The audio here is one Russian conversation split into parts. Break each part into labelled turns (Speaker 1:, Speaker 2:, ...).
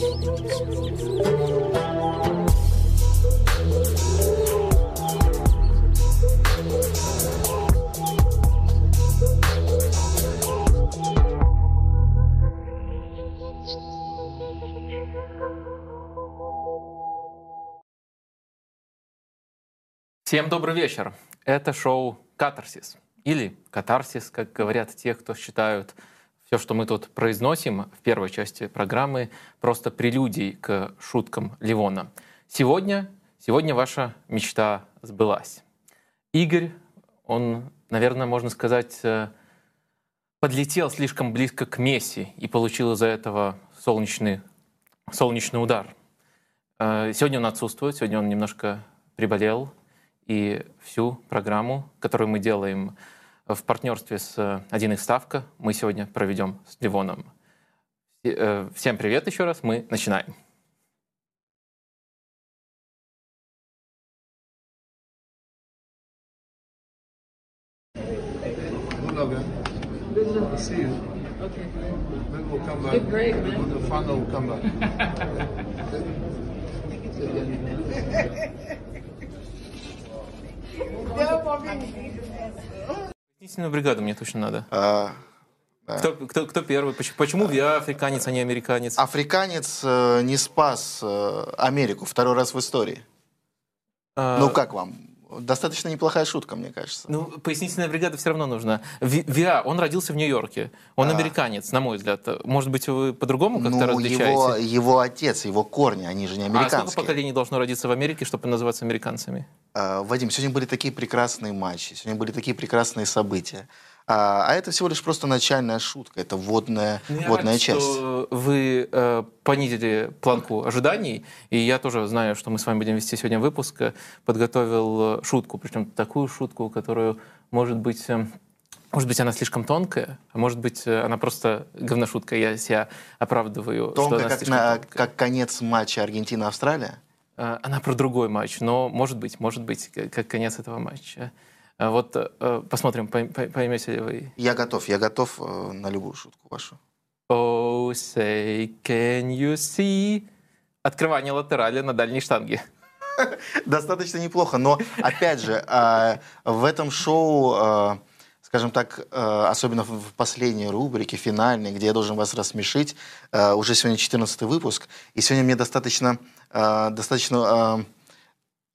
Speaker 1: Всем добрый вечер. Это шоу «Катарсис» или «Катарсис», как говорят те, кто считают все, что мы тут произносим в первой части программы, просто прелюдией к шуткам Ливона. Сегодня, сегодня ваша мечта сбылась. Игорь, он, наверное, можно сказать, э, подлетел слишком близко к Месси и получил из-за этого солнечный, солнечный удар. Э, сегодня он отсутствует, сегодня он немножко приболел, и всю программу, которую мы делаем в партнерстве с 1x Ставка, мы сегодня проведем с Ливоном. Э, всем привет еще раз, мы начинаем.
Speaker 2: see you. Okay.
Speaker 1: Пояснительную бригаду мне точно надо.
Speaker 3: А, да.
Speaker 1: Кто, кто, кто первый? Почему, почему я африканец, а не американец?
Speaker 3: Африканец э, не спас э, Америку второй раз в истории.
Speaker 1: А,
Speaker 3: Ну как вам? Достаточно неплохая шутка, мне кажется.
Speaker 1: Ну, пояснительная бригада все равно нужна. Ви- Виа, он родился в Нью-Йорке. Он
Speaker 3: Да.
Speaker 1: американец, на мой взгляд. Может быть, вы по-другому как-то
Speaker 3: ну,
Speaker 1: различаете?
Speaker 3: его, его отец, его корни, они же не
Speaker 1: а сколько
Speaker 3: американские.
Speaker 1: поколений должно родиться в Америке, чтобы называться американцами?
Speaker 3: А, Вадим, сегодня были такие прекрасные матчи, сегодня были такие прекрасные события. А, а это всего лишь просто начальная шутка, это вводная,
Speaker 1: Ну, я
Speaker 3: вводная
Speaker 1: рад,
Speaker 3: часть.
Speaker 1: что вы э, понизили планку ожиданий, и я тоже знаю, что мы с вами будем вести сегодня выпуск, э, подготовил э, шутку, причем такую шутку, которую, может быть, э, может быть, она слишком тонкая, а может быть, она просто говношутка, я себя оправдываю, она
Speaker 3: как, на-
Speaker 1: тонкая.
Speaker 3: как конец матча Аргентина-Австралия.
Speaker 1: Она про другой матч, но может быть, может быть, как конец этого матча. Э, Вот э, посмотрим, пой- пой- поймете ли вы.
Speaker 3: Я готов, я готов э, на любую шутку вашу.
Speaker 1: Oh, say, can you see? Открывание латерали на дальней штанге.
Speaker 3: Достаточно неплохо, но опять же, а, в этом шоу, а, скажем так, а, особенно в последней рубрике, финальной, где я должен вас рассмешить, уже сегодня 14 выпуск, и сегодня мне достаточно, достаточно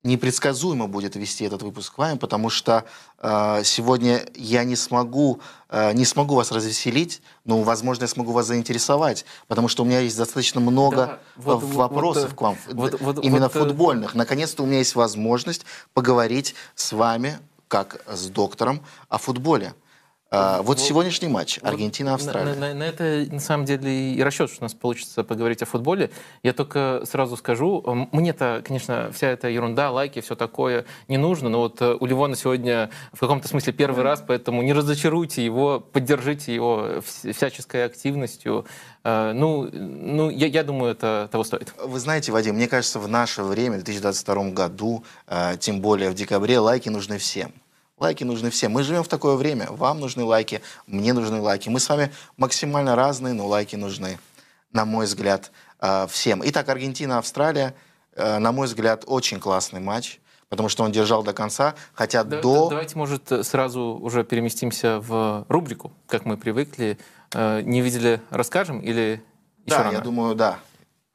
Speaker 3: непредсказуемо будет вести этот выпуск к вами, потому что а, сегодня я не смогу, а, не смогу вас развеселить, но, возможно, я смогу вас заинтересовать, потому что у меня есть достаточно много
Speaker 1: Да, вот-
Speaker 3: э, вопросов
Speaker 1: вот, э,
Speaker 3: к вам,
Speaker 1: вот- вот-
Speaker 3: именно
Speaker 1: вот, э,
Speaker 3: футбольных. Наконец-то у меня есть возможность поговорить с вами, как с доктором, о футболе. А, вот
Speaker 1: Вот-
Speaker 3: сегодняшний матч
Speaker 1: Вот
Speaker 3: Аргентина-Австралия.
Speaker 1: На, на- на это на самом деле и расчет, что у нас получится поговорить о футболе. Я только сразу скажу, мне-то, конечно, вся эта ерунда, лайки, все такое не нужно, но вот э, у Ливона сегодня в каком-то смысле первый раз, поэтому не разочаруйте его, поддержите его вс- всяческой активностью. Э, Ну, ну я, я думаю, это того стоит.
Speaker 3: Вы знаете, Вадим, мне кажется, в наше время, в 2022 году, э, тем более в декабре, лайки нужны всем. Лайки нужны всем. Мы живем в такое время. Вам нужны лайки, мне нужны лайки. Мы с вами максимально разные, но лайки нужны, на мой взгляд, э, всем. Итак, Аргентина-Австралия, э, на мой взгляд, очень классный матч, потому что он держал до конца, хотя
Speaker 1: Да-
Speaker 3: до...
Speaker 1: да- Давайте, может, сразу уже переместимся в рубрику, как мы привыкли. Э, Не видели, расскажем или еще
Speaker 3: Да,
Speaker 1: рано?
Speaker 3: я думаю, да.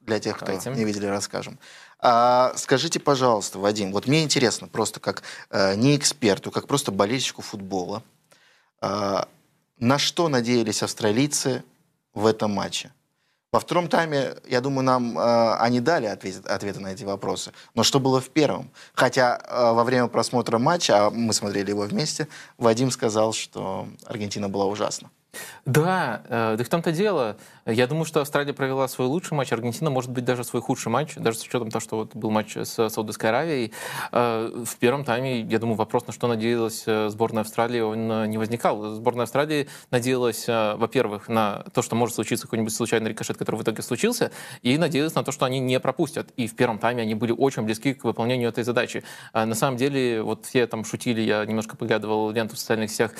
Speaker 3: Для тех, кто
Speaker 1: Давайте.
Speaker 3: не видели, расскажем. А, скажите, пожалуйста, Вадим, вот мне интересно, просто как э, не эксперту, как просто болельщику футбола, а, на что надеялись австралийцы в этом матче? Во втором тайме, я думаю, нам э, они дали ответ- ответы на эти вопросы. Но что было в первом? Хотя э, во время просмотра матча, а мы смотрели его вместе, Вадим сказал, что Аргентина была ужасна.
Speaker 1: Да, э, да в том-то дело. Я думаю, что Австралия провела свой лучший матч, Аргентина, может быть, даже свой худший матч, даже с учетом того, что вот был матч с Саудовской Аравией. Э, В первом тайме, я думаю, вопрос, на что надеялась э, сборная Австралии, он э, не возникал. Сборная Австралии надеялась, во-первых, на то, что может случиться какой-нибудь случайный рикошет, который в итоге случился, и надеялась на то, что они не пропустят. И в первом тайме они были очень близки к выполнению этой задачи. На самом деле, вот все там шутили, я немножко поглядывал ленту в социальных сетях,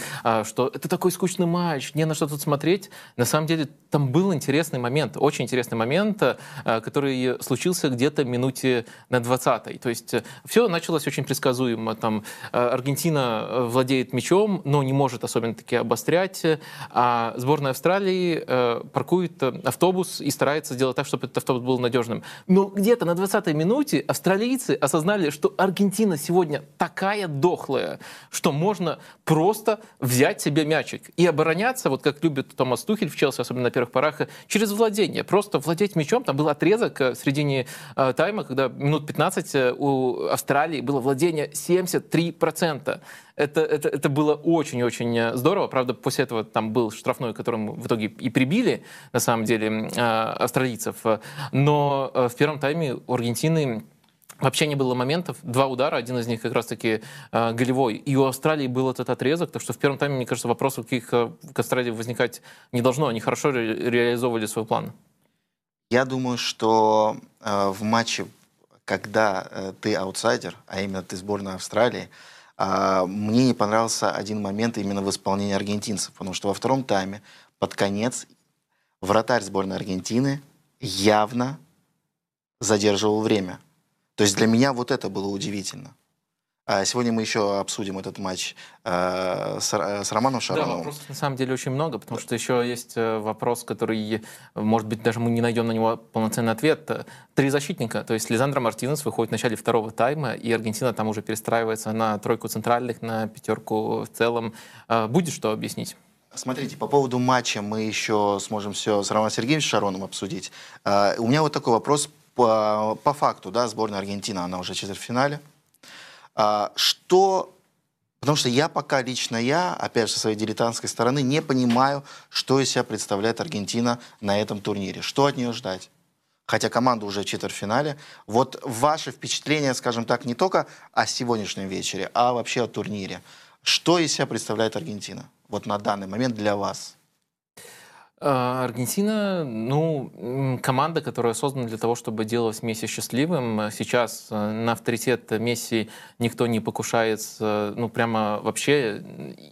Speaker 1: что это такой скучный матч, не на что тут смотреть. На самом деле там был интересный момент, очень интересный момент, э, который случился где-то минуте на 20-й. То есть э, все началось очень предсказуемо. Там э, Аргентина владеет мячом, но не может особенно таки обострять, а сборная Австралии паркует автобус и старается сделать так, чтобы этот автобус был надежным. Но где-то на 20-й минуте австралийцы осознали, что Аргентина сегодня такая дохлая, что можно просто взять себе мячик и обороняться, вот как любит Томас Тухель в Челси, особенно на первых порах, через владение. Просто владеть мячом. Там был отрезок э, в середине э, тайма, когда минут 15 э, у Австралии было владение 73%. Это, это, это было очень-очень э, здорово. Правда, после этого там был штрафной, которым в итоге и прибили, на самом деле, австралийцев. Но в первом тайме у Аргентины Вообще не было моментов, два удара, один из них как раз-таки э, голевой. И у Австралии был этот отрезок, так что в первом тайме, мне кажется, вопросов каких э, к Австралии возникать не должно. Они хорошо ре реализовывали свой план.
Speaker 3: Я думаю, что э, в матче, когда э, ты аутсайдер, а именно ты сборная Австралии, э, мне не понравился один момент именно в исполнении аргентинцев, потому что во втором тайме под конец вратарь сборной Аргентины явно задерживал время – то есть для меня вот это было удивительно. А сегодня мы еще обсудим этот матч э, с, э, с Романом Шароновым.
Speaker 1: Да, вопросов на самом деле очень много, потому что еще есть э, вопрос, который, может быть, даже мы не найдем на него полноценный ответ. Три защитника, то есть Лизандро Мартинес выходит в начале второго тайма, и Аргентина там уже перестраивается на тройку центральных, на пятерку в целом. Будет что объяснить?
Speaker 3: Смотрите, по поводу матча мы еще сможем все с Романом Сергеевичем Шароном обсудить. У меня вот такой вопрос по, по факту, да, сборная Аргентины, она уже в четвертьфинале. А, что Потому что я пока, лично я, опять же, со своей дилетантской стороны, не понимаю, что из себя представляет Аргентина на этом турнире. Что от нее ждать? Хотя команда уже в четвертьфинале. Вот ваши впечатления, скажем так, не только о сегодняшнем вечере, а вообще о турнире. Что из себя представляет Аргентина? Вот на данный момент для вас.
Speaker 1: А, Аргентина, ну, команда, которая создана для того, чтобы делать Месси счастливым. Сейчас э, на авторитет Месси никто не покушается, ну, прямо вообще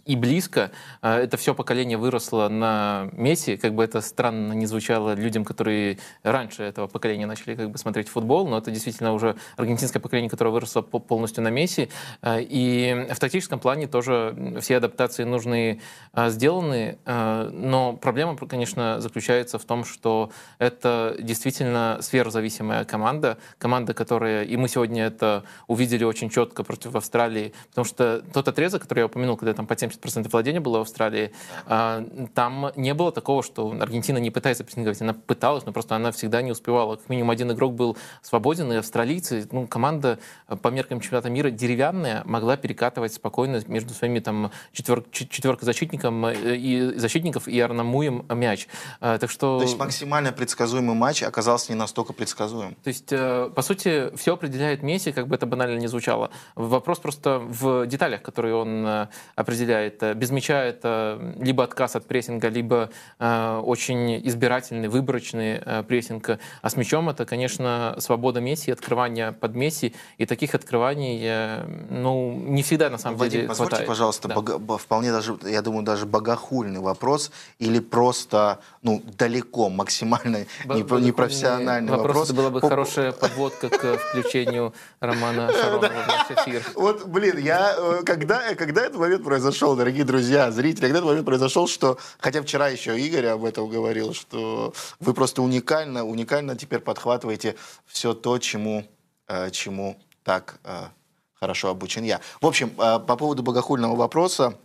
Speaker 1: и близко. А, это все поколение выросло на Месси, как бы это странно не звучало людям, которые раньше этого поколения начали как бы смотреть футбол, но это действительно уже аргентинское поколение, которое выросло полностью на Месси. А, и в тактическом плане тоже все адаптации нужны сделаны, но проблема, конечно, конечно, заключается в том, что это действительно сверхзависимая команда, команда, которая, и мы сегодня это увидели очень четко против Австралии, потому что тот отрезок, который я упомянул, когда там по 70% владения было в Австралии, а, там не было такого, что Аргентина не пытается прессинговать, она пыталась, но просто она всегда не успевала. Как минимум один игрок был свободен, и австралийцы, ну, команда по меркам чемпионата мира деревянная, могла перекатывать спокойно между своими там четвер, четверкой защитником э, и защитников и Арнамуем мяч мяч.
Speaker 3: Э, так что... То есть максимально предсказуемый матч оказался не настолько предсказуем.
Speaker 1: То есть, э, по сути, все определяет Месси, как бы это банально не звучало. Вопрос просто в деталях, которые он э, определяет. Без мяча это либо отказ от прессинга, либо очень избирательный, выборочный прессинг. А с мячом это, конечно, свобода Месси, открывание под Месси. И таких открываний, ну, не всегда на самом
Speaker 3: Вадим,
Speaker 1: деле
Speaker 3: позвольте,
Speaker 1: хватает.
Speaker 3: пожалуйста, да. бога, вполне даже, я думаю, даже богохульный вопрос или просто просто ну, далеко, максимально Б- непрофессиональный вопрос.
Speaker 1: Вопрос, это была бы По... хорошая подводка к включению Романа Шаронова в наш эфир.
Speaker 3: Вот, блин, я, э, когда, когда этот момент произошел, дорогие друзья, зрители, когда этот момент произошел, что, хотя вчера еще Игорь об этом говорил, что вы просто уникально, уникально теперь подхватываете все то, чему, э, чему так э, хорошо обучен я. В общем, по поводу богохульного вопроса,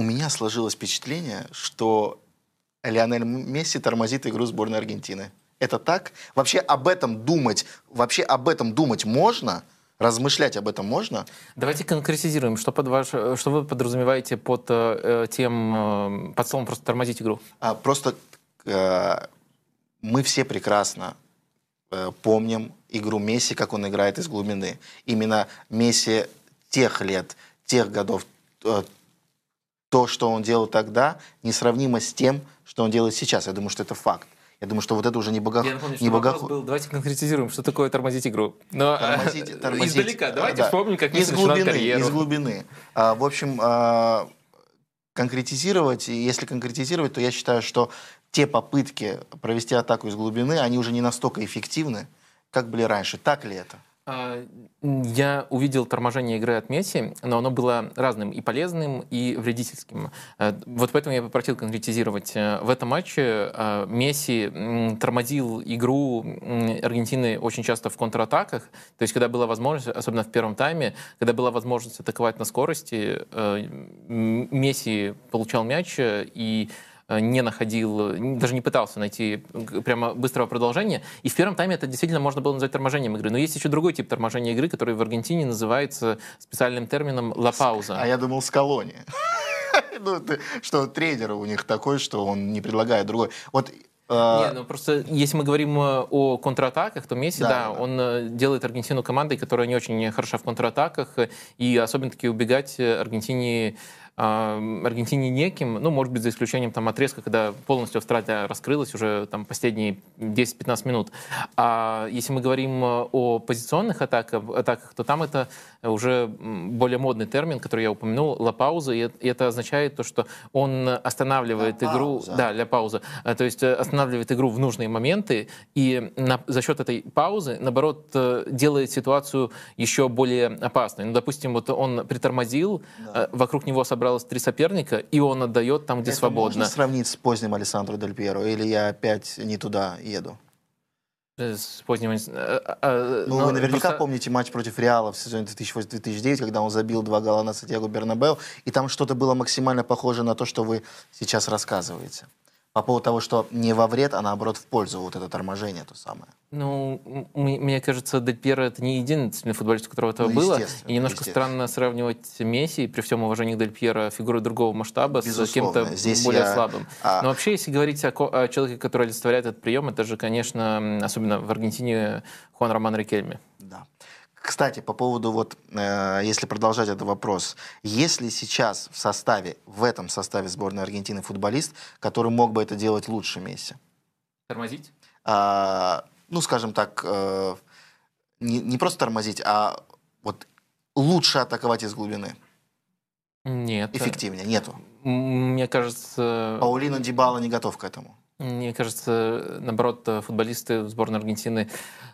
Speaker 3: у меня сложилось впечатление, что Лионель Месси тормозит игру сборной Аргентины. Это так? Вообще об этом думать, вообще об этом думать можно? Размышлять об этом можно?
Speaker 1: Давайте конкретизируем, что, под ваш, что вы подразумеваете под э, тем, э, под словом просто тормозить игру?
Speaker 3: А, просто э, мы все прекрасно э, помним игру Месси, как он играет из глубины. Именно Месси тех лет, тех годов, э, то, что он делал тогда, несравнимо с тем, что он делает сейчас. Я думаю, что это факт. Я думаю, что вот это уже не богах...
Speaker 1: Я напомню, не богах... был, давайте конкретизируем, что такое тормозить игру. Но тормозить, тормозить, издалека, давайте да. вспомним, как
Speaker 3: из глубины, из глубины. А, в общем, а, конкретизировать, если конкретизировать, то я считаю, что те попытки провести атаку из глубины, они уже не настолько эффективны, как были раньше. Так ли это?
Speaker 1: А, я увидел торможение игры от Месси, но оно было разным и полезным, и вредительским. Э, вот поэтому я попросил конкретизировать. Э, в этом матче э, Месси тормозил игру Аргентины очень часто в контратаках. То есть, когда была возможность, особенно в первом тайме, когда была возможность атаковать на скорости, Месси получал мяч и не находил, даже не пытался найти прямо быстрого продолжения. И в первом тайме это действительно можно было назвать торможением игры. Но есть еще другой тип торможения игры, который в Аргентине называется специальным термином «ла пауза».
Speaker 3: А я думал, скалони. ну, что тренер у них такой, что он не предлагает другой. Вот
Speaker 1: э, не, ну просто если мы говорим э, о контратаках, то Месси, да, да, он делает Аргентину командой, которая не очень хороша в контратаках, и особенно таки убегать Аргентине Аргентине неким, ну, может быть, за исключением там отрезка, когда полностью Австралия раскрылась уже там последние 10-15 минут. А если мы говорим э, о позиционных атаках, атаках, то там это уже более модный термин, который я упомянул, ла пауза, и это означает то, что он останавливает игру, пауза. да, для паузы, э, то есть э, останавливает игру в нужные моменты, и на, за счет этой паузы, наоборот, делает ситуацию еще более опасной. Ну, допустим, вот он притормозил, да. вокруг него собрал собралось три соперника, и он отдает там, где
Speaker 3: Это
Speaker 1: свободно.
Speaker 3: можно сравнить с поздним Александром Дель Пьеро, или я опять не туда еду?
Speaker 1: Э, с поздним... Э,
Speaker 3: э, ну, вы наверняка просто... помните матч против Реала в сезоне 2008-2009, когда он забил два гола на Сантьяго Бернабеу, и там что-то было максимально похоже на то, что вы сейчас рассказываете по поводу того, что не во вред, а наоборот в пользу вот это торможение то самое.
Speaker 1: Ну, мне кажется, Дель Пьеро это не единственный футболист, у которого это ну, было. И немножко странно сравнивать Месси, при всем уважении к Дель Пьеро, фигуры другого масштаба, Безусловно. с кем-то Здесь более я... слабым. А... Но вообще, если говорить о, о человеке, который олицетворяет этот прием, это же, конечно, особенно в Аргентине, Хуан Роман Рикельми.
Speaker 3: Да. Кстати, по поводу вот, э, если продолжать этот вопрос, есть ли сейчас в составе, в этом составе сборной Аргентины футболист, который мог бы это делать лучше Месси?
Speaker 1: Тормозить?
Speaker 3: А, ну, скажем так, э, не, не просто тормозить, а вот лучше атаковать из глубины.
Speaker 1: Нет.
Speaker 3: Эффективнее, нету.
Speaker 1: Мне кажется...
Speaker 3: Паулино Дибала не готов к этому.
Speaker 1: Мне кажется, наоборот, футболисты сборной Аргентины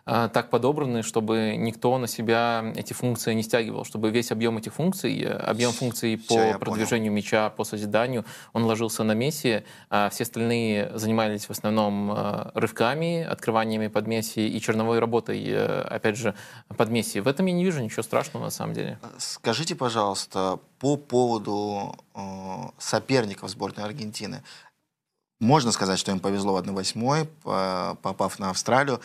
Speaker 1: а, так подобраны, чтобы никто на себя эти функции не стягивал, чтобы весь объем этих функций, э, объем функций Все, по продвижению понял. мяча, по созиданию, он ложился на Месси, а все остальные занимались в основном э, рывками, открываниями под Месси и черновой работой, э, опять же, под Месси. В этом я не вижу ничего страшного на самом деле.
Speaker 3: Скажите, пожалуйста, по поводу соперников сборной Аргентины. Можно сказать, что им повезло в 1-8, попав на Австралию.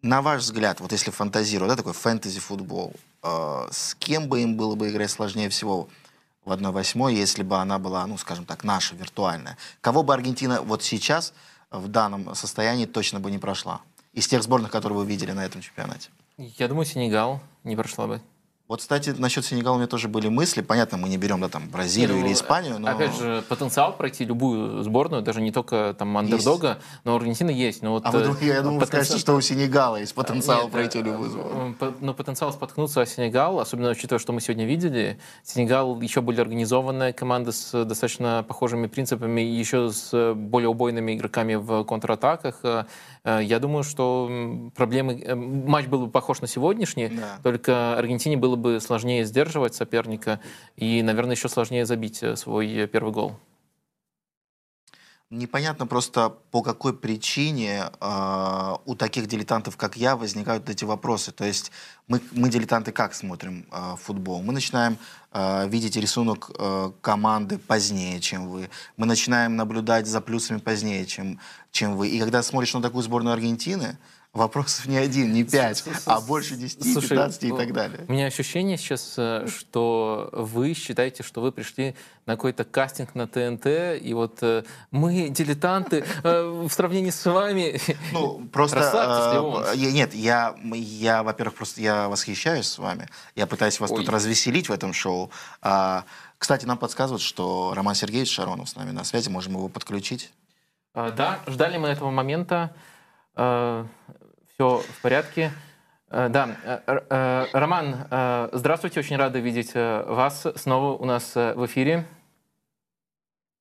Speaker 3: На ваш взгляд, вот если фантазировать, да, такой фэнтези-футбол, э, с кем бы им было бы играть сложнее всего в 1-8, если бы она была, ну, скажем так, наша, виртуальная? Кого бы Аргентина вот сейчас в данном состоянии точно бы не прошла? Из тех сборных, которые вы видели на этом чемпионате?
Speaker 1: Я думаю, Сенегал не прошла бы.
Speaker 3: Вот, кстати, насчет Сенегала у меня тоже были мысли. Понятно, мы не берем да, там, Бразилию ну, или Испанию. Но...
Speaker 1: Опять же, потенциал пройти любую сборную, даже не только там андердога, есть. но у Аргентины есть. Но вот,
Speaker 3: а вы, э, я думаю, потенциал... скажете, что у Сенегала есть потенциал Нет, пройти любую сборную.
Speaker 1: Но ну, потенциал споткнуться о Сенегал, особенно учитывая, что мы сегодня видели, Сенегал еще более организованная команда с достаточно похожими принципами, еще с более убойными игроками в контратаках. Э, я думаю, что проблемы... Э, матч был бы похож на сегодняшний, да. только Аргентине было бы сложнее сдерживать соперника и, наверное, еще сложнее забить э, свой первый гол.
Speaker 3: Непонятно просто, по какой причине э, у таких дилетантов, как я, возникают эти вопросы. То есть мы, мы дилетанты, как смотрим э, футбол? Мы начинаем э, видеть рисунок э, команды позднее, чем вы. Мы начинаем наблюдать за плюсами позднее, чем, чем вы. И когда смотришь на такую сборную Аргентины, вопросов не один, не пять, а больше 10, Слушай, 15 и так далее.
Speaker 1: У меня ощущение сейчас, э, что вы считаете, что вы пришли на какой-то кастинг на ТНТ, и вот э, мы, дилетанты, э, в сравнении с вами...
Speaker 3: Ну, просто... Нет, я, я, во-первых, просто я восхищаюсь с вами. Я пытаюсь вас Ой. тут развеселить в этом шоу. А, кстати, нам подсказывают, что Роман Сергеевич Шаронов с нами на связи. Можем его подключить?
Speaker 1: А, да, ждали мы этого момента. Все в порядке. Э, да, э, э, Роман, здравствуйте, очень рада видеть вас снова у нас в эфире.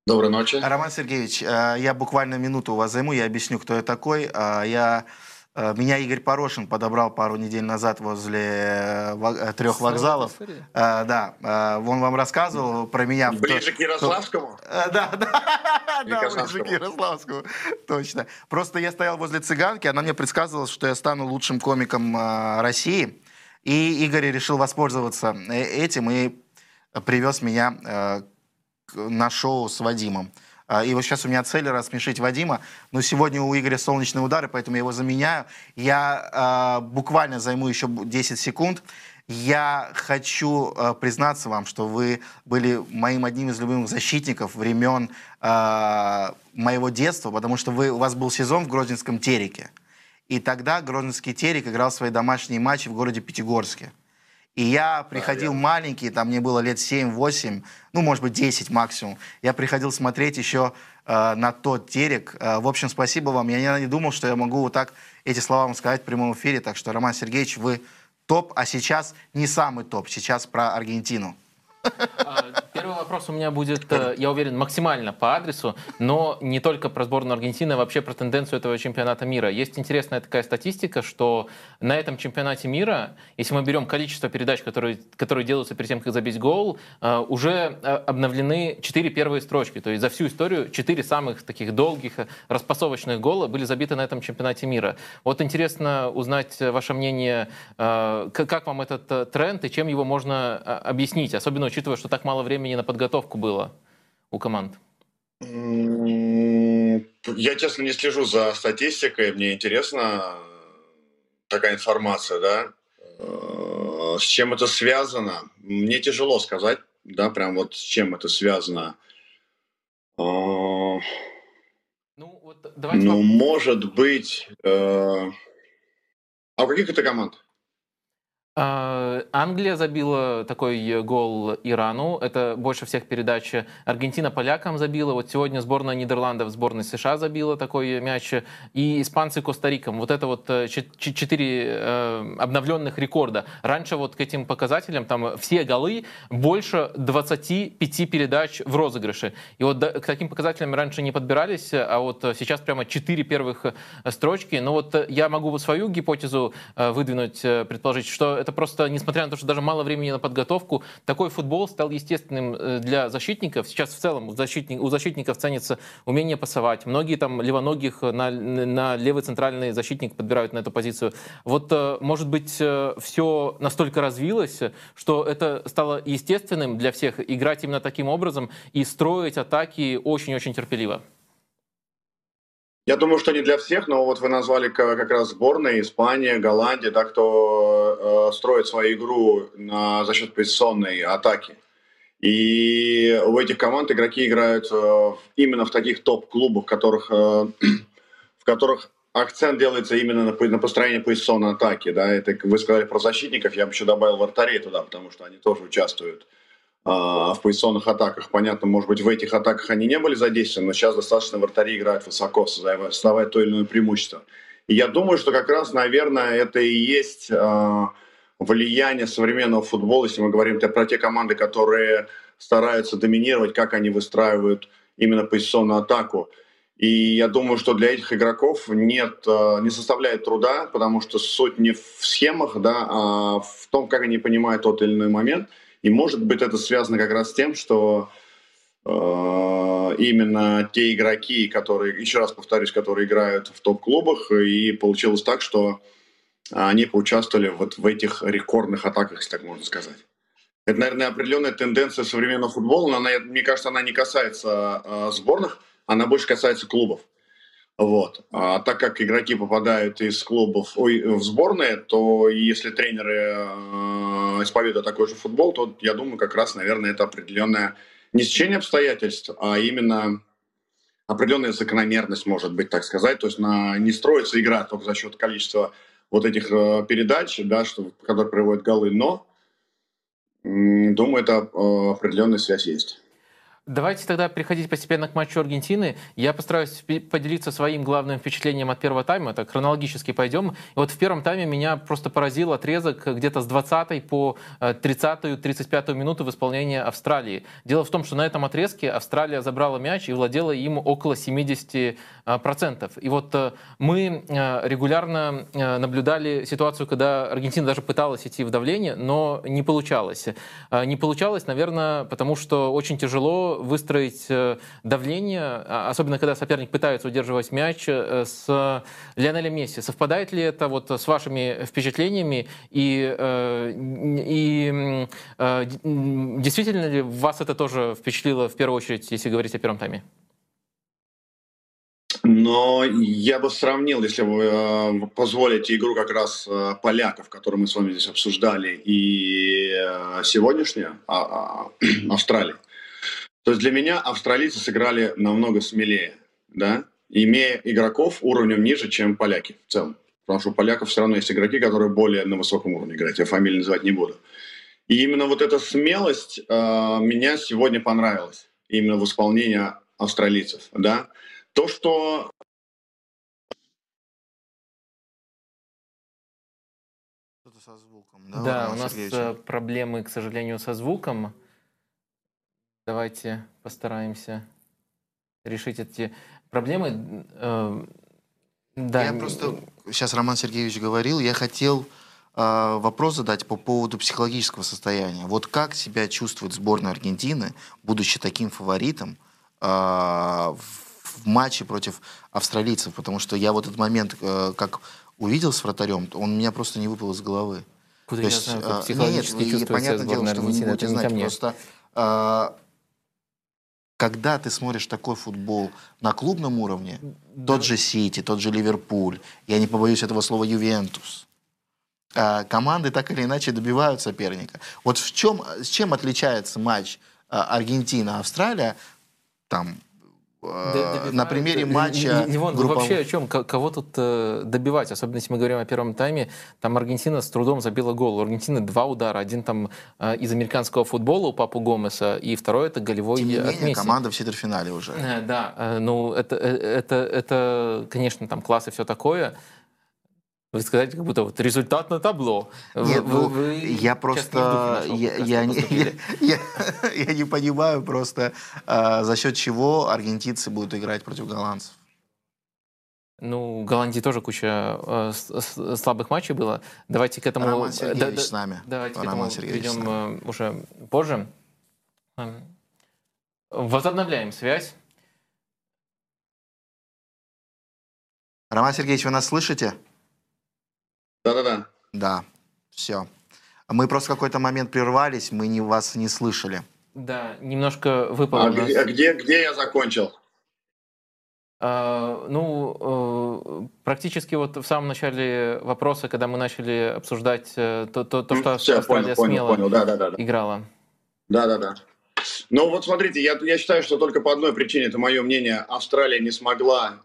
Speaker 4: Доброй ночи.
Speaker 3: Роман Сергеевич, я буквально минуту у вас займу, я объясню, кто я такой. Я меня Игорь Порошин подобрал пару недель назад возле э, э, трех вокзалов. Да, он вам рассказывал про меня.
Speaker 4: Ближе к Ярославскому?
Speaker 3: Да, да, да, ближе к Ярославскому, точно. Просто я стоял возле цыганки, она мне предсказывала, что я стану лучшим комиком России. И Игорь решил воспользоваться этим и привез меня на шоу с Вадимом. А, и вот сейчас у меня цель рассмешить Вадима, но сегодня у Игоря солнечные удары, поэтому я его заменяю. Я э, буквально займу еще 10 секунд. Я хочу э, признаться вам, что вы были моим одним из любимых защитников времен э, моего детства, потому что вы, у вас был сезон в Грозинском Тереке. И тогда Грозинский Терек играл свои домашние матчи в городе Пятигорске. И я приходил а, маленький, там мне было лет 7-8, ну, может быть, 10 максимум. Я приходил смотреть еще э, на тот терек. Э, в общем, спасибо вам. Я не, не думал, что я могу вот так эти слова вам сказать в прямом эфире. Так что, Роман Сергеевич, вы топ, а сейчас не самый топ. Сейчас про Аргентину.
Speaker 1: А, первый вопрос у меня будет, э, я уверен, максимально по адресу, но не только про сборную Аргентины, а вообще про тенденцию этого чемпионата мира. Есть интересная такая статистика, что на этом чемпионате мира, если мы берем количество передач, которые, которые делаются перед тем, как забить гол, э, уже э, обновлены четыре первые строчки. То есть за всю историю четыре самых таких долгих распасовочных гола были забиты на этом чемпионате мира. Вот интересно узнать ваше мнение, как вам этот тренд и чем его можно объяснить, особенно учитывая, что так мало времени на подготовку было у команд?
Speaker 4: Я, честно, не слежу за статистикой. Мне интересна такая информация, да. Э, с чем это связано? Мне тяжело сказать, да, прям вот с чем это связано. Э, ну, вот давайте ну может быть... Э... А у каких это команд?
Speaker 1: А, Англия забила такой гол Ирану. Это больше всех передач. Аргентина полякам забила. Вот сегодня сборная Нидерландов, сборная США забила такой мяч. И испанцы Коста-Рикам. Вот это вот э, четыре э, обновленных рекорда. Раньше вот к этим показателям там все голы больше 25 передач в розыгрыше. И вот к таким показателям раньше не подбирались, а вот сейчас прямо четыре первых строчки. Но вот я могу свою гипотезу э, выдвинуть, предположить, что это просто, несмотря на то, что даже мало времени на подготовку, такой футбол стал естественным э, для защитников. Сейчас в целом у, защитник, у защитников ценится умение пасовать. Многие там левоногих на, на левый центральный защитник подбирают на эту позицию. Вот, э, может быть, э, все настолько развилось, что это стало естественным для всех играть именно таким образом и строить атаки очень-очень терпеливо.
Speaker 4: Я думаю, что не для всех, но вот вы назвали как раз сборные Испания, Голландия, да, кто э, строит свою игру на, за счет позиционной атаки. И у этих команд игроки играют э, именно в таких топ-клубах, которых, э, в которых акцент делается именно на, на построение позиционной атаки. Да. Это вы сказали про защитников, я бы еще добавил вратарей туда, потому что они тоже участвуют в позиционных атаках. Понятно, может быть, в этих атаках они не были задействованы, но сейчас достаточно вратари играют высоко, создавая то или иное преимущество. И я думаю, что как раз, наверное, это и есть э, влияние современного футбола, если мы говорим про те команды, которые стараются доминировать, как они выстраивают именно позиционную атаку. И я думаю, что для этих игроков нет, не составляет труда, потому что суть не в схемах, да, а в том, как они понимают тот или иной момент – и может быть это связано как раз с тем, что э, именно те игроки, которые, еще раз повторюсь, которые играют в топ-клубах, и получилось так, что они поучаствовали вот в этих рекордных атаках, если так можно сказать. Это, наверное, определенная тенденция современного футбола, но она, мне кажется, она не касается э, сборных, она больше касается клубов. Вот. А так как игроки попадают из клубов ой, в сборные, то если тренеры э, исповедуют такой же футбол, то я думаю, как раз, наверное, это определенное не сечение обстоятельств, а именно определенная закономерность, может быть, так сказать. То есть на, не строится игра только за счет количества вот этих э, передач, да, что, которые приводят голы, но, думаю, это э, определенная связь есть.
Speaker 1: Давайте тогда переходить постепенно к матчу Аргентины. Я постараюсь поделиться своим главным впечатлением от первого тайма. Это хронологически пойдем. И вот в первом тайме меня просто поразил отрезок где-то с 20 по 30-35 э, минуту в исполнении Австралии. Дело в том, что на этом отрезке Австралия забрала мяч и владела им около 70%. И вот э, мы э, регулярно наблюдали ситуацию, когда Аргентина даже пыталась идти в давление, но не получалось. Не получалось, наверное, потому что очень тяжело выстроить э, давление, а, особенно когда соперник пытается удерживать мяч э, с Лионелем Месси. Совпадает ли это вот с вашими впечатлениями и, э, и действительно ли вас это тоже впечатлило в первую очередь, если говорить о первом тайме?
Speaker 4: Но я бы сравнил, если вы позволите, игру как раз поляков, которую мы с вами здесь обсуждали, и сегодняшнюю а, а, Австралии. То есть для меня австралийцы сыграли намного смелее, да, имея игроков уровнем ниже, чем поляки в целом. Потому что у поляков все равно есть игроки, которые более на высоком уровне играют. Я фамилии называть не буду. И именно вот эта смелость э, меня сегодня понравилась. Именно в исполнении австралийцев. Да? То, что
Speaker 1: со звуком, да? Да, у нас Сергеевича? Э, проблемы, к сожалению, со звуком. Давайте постараемся решить эти проблемы. Э,
Speaker 3: да. Я просто, сейчас Роман Сергеевич говорил, я хотел э, вопрос задать по поводу психологического состояния. Вот как себя чувствует сборная Аргентины, будучи таким фаворитом, э, в матче против австралийцев? Потому что я вот этот момент, э, как увидел с вратарем, он меня просто не выпал из головы.
Speaker 1: Куда То я есть, знаю, как психологически нет, чувствует понятное дело, что вы не будете знать, просто
Speaker 3: э, когда ты смотришь такой футбол на клубном уровне, да. тот же Сити, тот же Ливерпуль, я не побоюсь этого слова Ювентус, а, команды так или иначе добивают соперника. Вот в чем, с чем отличается матч а, Аргентина-Австралия, там, Добивают. на примере матча...
Speaker 1: Не, не, вон, группов... Вообще о чем? Кого тут э, добивать? Особенно если мы говорим о первом тайме. Там Аргентина с трудом забила гол. У Аргентины два удара. Один там э, из американского футбола у Папу Гомеса, и второй это голевой Тем не менее, от Месси.
Speaker 3: команда в четвертьфинале уже.
Speaker 1: Э, да, э, ну это, э, это, это, конечно, там класс и все такое. Вы сказать, как будто вот результат на табло.
Speaker 3: Нет, вы, ну, вы я просто не я, я, не, я, я, я не понимаю просто, а, за счет чего аргентинцы будут играть против голландцев.
Speaker 1: Ну, Голландии тоже куча э, слабых матчей было. Давайте к этому...
Speaker 3: Роман Сергеевич да, с нами.
Speaker 1: Давайте Роман к этому перейдем э, уже позже. Эм, возобновляем связь.
Speaker 3: Роман Сергеевич, вы нас слышите?
Speaker 4: Да-да-да.
Speaker 3: Да, все. Мы просто в какой-то момент прервались, мы не, вас не слышали.
Speaker 1: Да, немножко выпало.
Speaker 4: А, где, а где, где я закончил?
Speaker 1: Uh, ну, uh, практически вот в самом начале вопроса, когда мы начали обсуждать uh, то, то, то, что Все, Австралия понял, смело понял, Да, да, да, играла.
Speaker 4: Да, да, да. Ну вот смотрите, я, я считаю, что только по одной причине, это мое мнение, Австралия не смогла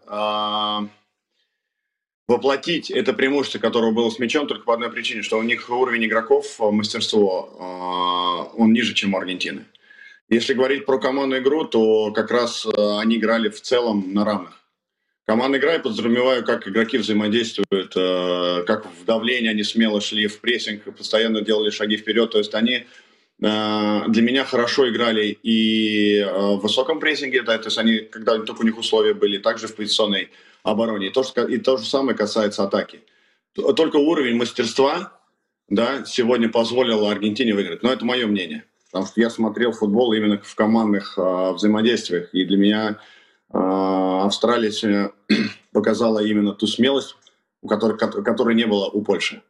Speaker 4: воплотить это преимущество, которое было с мячом, только по одной причине, что у них уровень игроков, э, мастерство, э, он ниже, чем у Аргентины. Если говорить про командную игру, то как раз э, они играли в целом на равных. Команда игра, я подразумеваю, как игроки взаимодействуют, как в давлении они смело шли в прессинг, постоянно делали шаги вперед. То есть они для меня хорошо играли и в высоком прессинге, да, то есть они, когда только у них условия были, также в позиционной обороне. И то, что, и то же самое касается атаки. Только уровень мастерства да, сегодня позволил Аргентине выиграть. Но это мое мнение. Потому что я смотрел футбол именно в командных э, взаимодействиях. И для меня э, Австралия сегодня показала именно ту смелость, у которой, которой не было у Польши.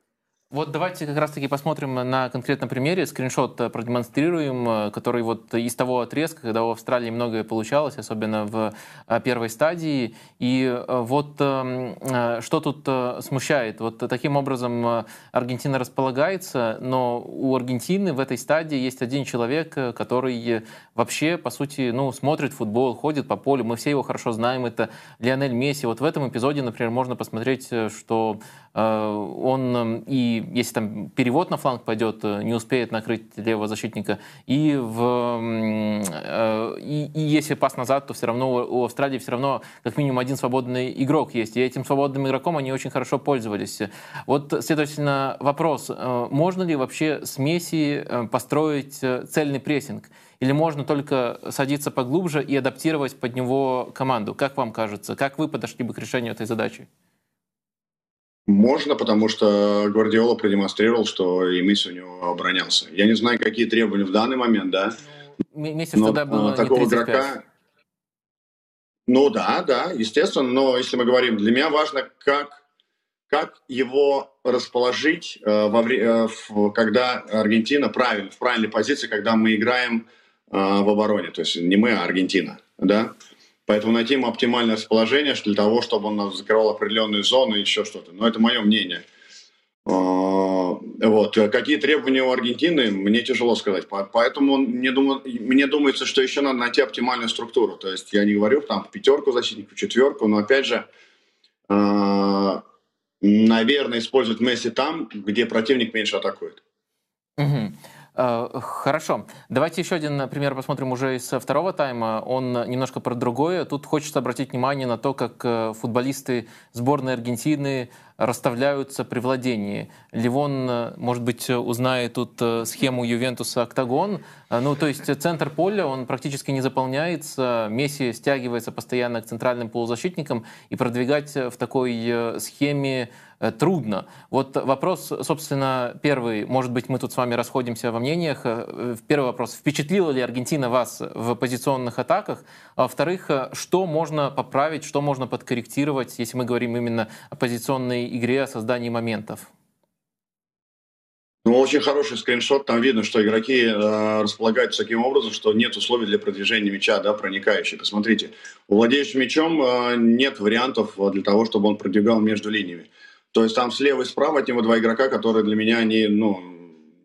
Speaker 1: Вот давайте как раз-таки посмотрим на конкретном примере, скриншот э, продемонстрируем, э, который вот из того отрезка, когда у Австралии многое получалось, особенно в э, первой стадии. И вот эм, что тут смущает? Вот таким образом Аргентина располагается, но у Аргентины в этой стадии есть один человек, который вообще, по сути, ну, смотрит футбол, ходит по полю, мы все его хорошо знаем, это Лионель Месси. Вот в этом эпизоде, например, можно посмотреть, что он и и если там перевод на фланг пойдет, не успеет накрыть левого защитника, и, в, и, и если пас назад, то все равно у Австралии все равно как минимум один свободный игрок есть, и этим свободным игроком они очень хорошо пользовались. Вот, следовательно, вопрос, можно ли вообще с Месси построить цельный прессинг? Или можно только садиться поглубже и адаптировать под него команду? Как вам кажется? Как вы подошли бы к решению этой задачи?
Speaker 4: Можно, потому что Гвардиола продемонстрировал, что и Месси у него оборонялся. Я не знаю, какие требования в данный момент, да.
Speaker 1: Ну, Месси тогда было
Speaker 4: такого не 35. игрока. Ну да, да, естественно, но если мы говорим, для меня важно, как, как его расположить, э, во э, когда Аргентина правильно, в правильной позиции, когда мы играем а, в обороне. То есть не мы, а Аргентина. Да? Поэтому найти ему оптимальное расположение для того, чтобы он закрывал определенные зоны и еще что-то. Но это мое мнение. А, вот. Какие требования у Аргентины, мне тяжело сказать. Поэтому мне, думаю, мне думается, что еще надо найти оптимальную структуру. То есть я не говорю там пятерку защитников, четверку, но опять же, а, наверное, использовать Месси там, где противник меньше атакует.
Speaker 1: Угу. Э, хорошо. Давайте еще один пример посмотрим уже из второго тайма. Он немножко про другое. Тут хочется обратить внимание на то, как э, футболисты сборной Аргентины расставляются при владении. Ливон, э, может быть, узнает тут схему Ювентуса «Октагон». Ну, то есть центр поля, он практически не заполняется. Месси стягивается постоянно к центральным полузащитникам. И продвигать в такой схеме Э, трудно. Вот вопрос, собственно, первый, может быть, мы тут с вами расходимся во мнениях. Э, первый вопрос, впечатлила ли Аргентина вас в позиционных атаках? А во-вторых, э, что можно поправить, что можно подкорректировать, если мы говорим именно о позиционной игре, о создании моментов?
Speaker 4: Ну, очень хороший скриншот. Там видно, что игроки э, располагаются таким образом, что нет условий для продвижения мяча, да, проникающий. Посмотрите, у владеющего мячом э, нет вариантов для того, чтобы он продвигал между линиями. То есть там слева и справа от него два игрока, которые для меня они, ну,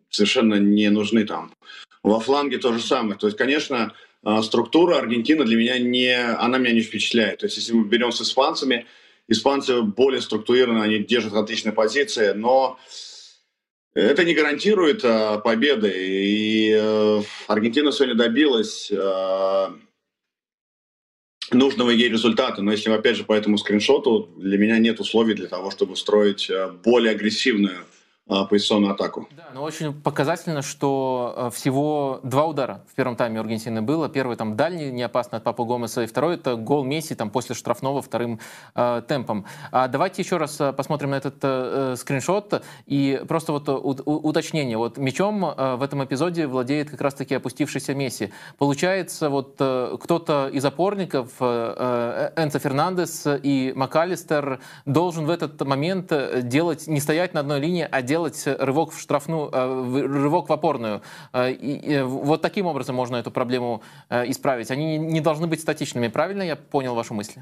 Speaker 4: совершенно не нужны там. Во фланге то же самое. То есть, конечно, а, структура Аргентины для меня не, она меня не впечатляет. То есть, если мы берем с испанцами, испанцы более структурированно, они держат отличные позиции, но это не гарантирует а, победы. И э, Аргентина сегодня добилась э, нужного ей результата. Но если, опять же, по этому скриншоту, для меня нет условий для того, чтобы строить э, более агрессивную позиционную атаку.
Speaker 1: Да, но очень показательно, что э, всего два удара в первом тайме у Аргентины было. Первый там дальний, не опасный от Папа Гомеса, и второй это гол Месси там после штрафного вторым э, темпом. А давайте еще раз э, посмотрим на этот э, скриншот и просто вот у, у, уточнение. Вот мячом э, в этом эпизоде владеет как раз-таки опустившийся Месси. Получается, вот э, кто-то из опорников, э, Энцо Фернандес и МакАлистер должен в этот момент делать, не стоять на одной линии, а делать делать рывок в штрафную, э, рывок в опорную. Э, и вот таким образом можно эту проблему э, исправить. Они не должны быть статичными. Правильно я понял вашу мысль?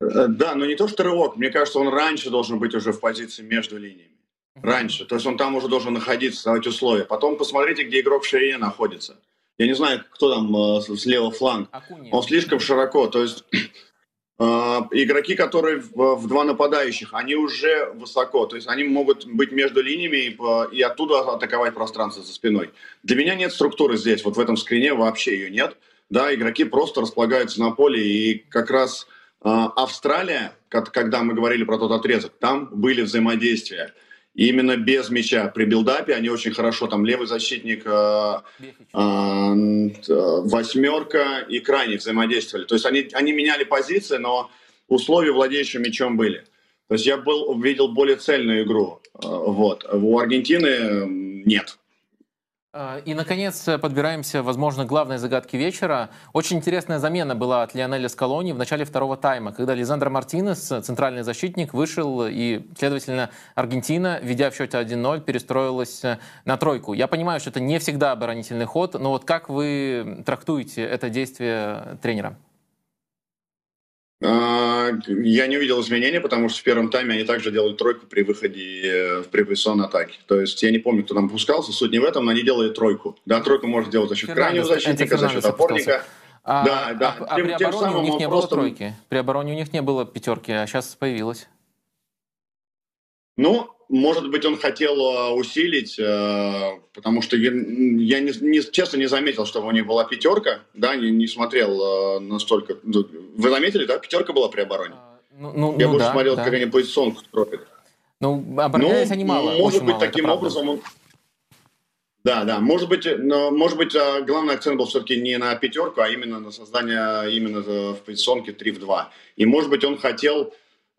Speaker 4: Да, но не то, что рывок. Мне кажется, он раньше должен быть уже в позиции между линиями. Раньше. То есть он там уже должен находиться, создавать условия. Потом посмотрите, где игрок в ширине находится. Я не знаю, кто там слева фланг. Акуния. Он слишком широко. То есть игроки, которые в, в два нападающих, они уже высоко, то есть они могут быть между линиями и, и оттуда атаковать пространство за спиной. Для меня нет структуры здесь, вот в этом скрине вообще ее нет. Да, игроки просто располагаются на поле, и как раз э, Австралия, когда мы говорили про тот отрезок, там были взаимодействия. И именно без мяча при билдапе они очень хорошо, там левый защитник, э, э, восьмерка и крайний взаимодействовали. То есть они, они меняли позиции, но условия владеющим мячом были. То есть я был, увидел более цельную игру. Э, вот. У Аргентины нет.
Speaker 1: А, и, наконец, подбираемся, возможно, к главной загадке вечера. Очень интересная замена была от Лионеля Скалони в начале второго тайма, когда Лизандро Мартинес, центральный защитник, вышел, и, следовательно, Аргентина, ведя в счете 1-0, перестроилась на тройку. Я понимаю, что это не всегда оборонительный ход, но вот как вы трактуете это действие тренера?
Speaker 4: Я не увидел изменения, потому что в первом тайме они также делают тройку при выходе э, в препрессионной атаке. То есть я не помню, кто там пускался, суть не в этом, но они делают тройку. Да, тройку можно делать за счет крайнего защитника, за счет опорника.
Speaker 1: А, да, да. А, а тем, при обороне самым у них не просто... было тройки? При обороне у них не было пятерки, а сейчас появилась.
Speaker 4: Ну, может быть, он хотел э, усилить, э, потому что я, я не, не, честно не заметил, что у них была пятерка, да, не, не смотрел настолько. Вы заметили, да, пятерка была при обороне? А, ну, ну, я ну, больше да, смотрел, да. как они позиционку строят.
Speaker 1: Ну, оборонялись ну, они мало.
Speaker 4: Может быть,
Speaker 1: мало,
Speaker 4: таким образом он, да, да. Может быть, но, может быть, а, главный акцент был все-таки не на пятерку, а именно на создание именно в позиционке 3 в 2. И, может быть, он хотел э,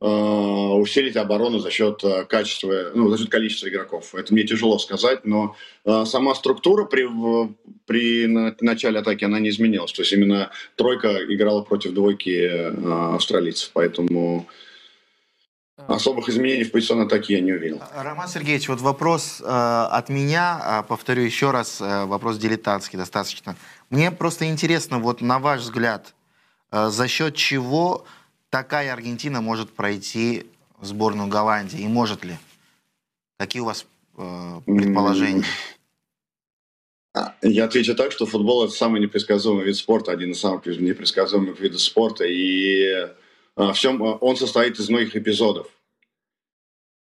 Speaker 4: усилить оборону за счет э, качества, ну, за счет количества игроков. Это мне тяжело сказать, но э, сама структура при, при начале атаки, она не изменилась. То есть именно тройка играла против двойки э, австралийцев. Поэтому Особых изменений в позиционной атаке я не увидел.
Speaker 3: Роман Сергеевич, вот вопрос э, от меня, э, повторю еще раз, э, вопрос дилетантский достаточно. Мне просто интересно, вот на ваш взгляд, э, за счет чего такая Аргентина может пройти в сборную Голландии, и может ли? Какие у вас э, предположения?
Speaker 4: А, я отвечу так, что футбол это самый непредсказуемый вид спорта, один из самых непредсказуемых видов спорта, и а, всем, а, он состоит из многих эпизодов.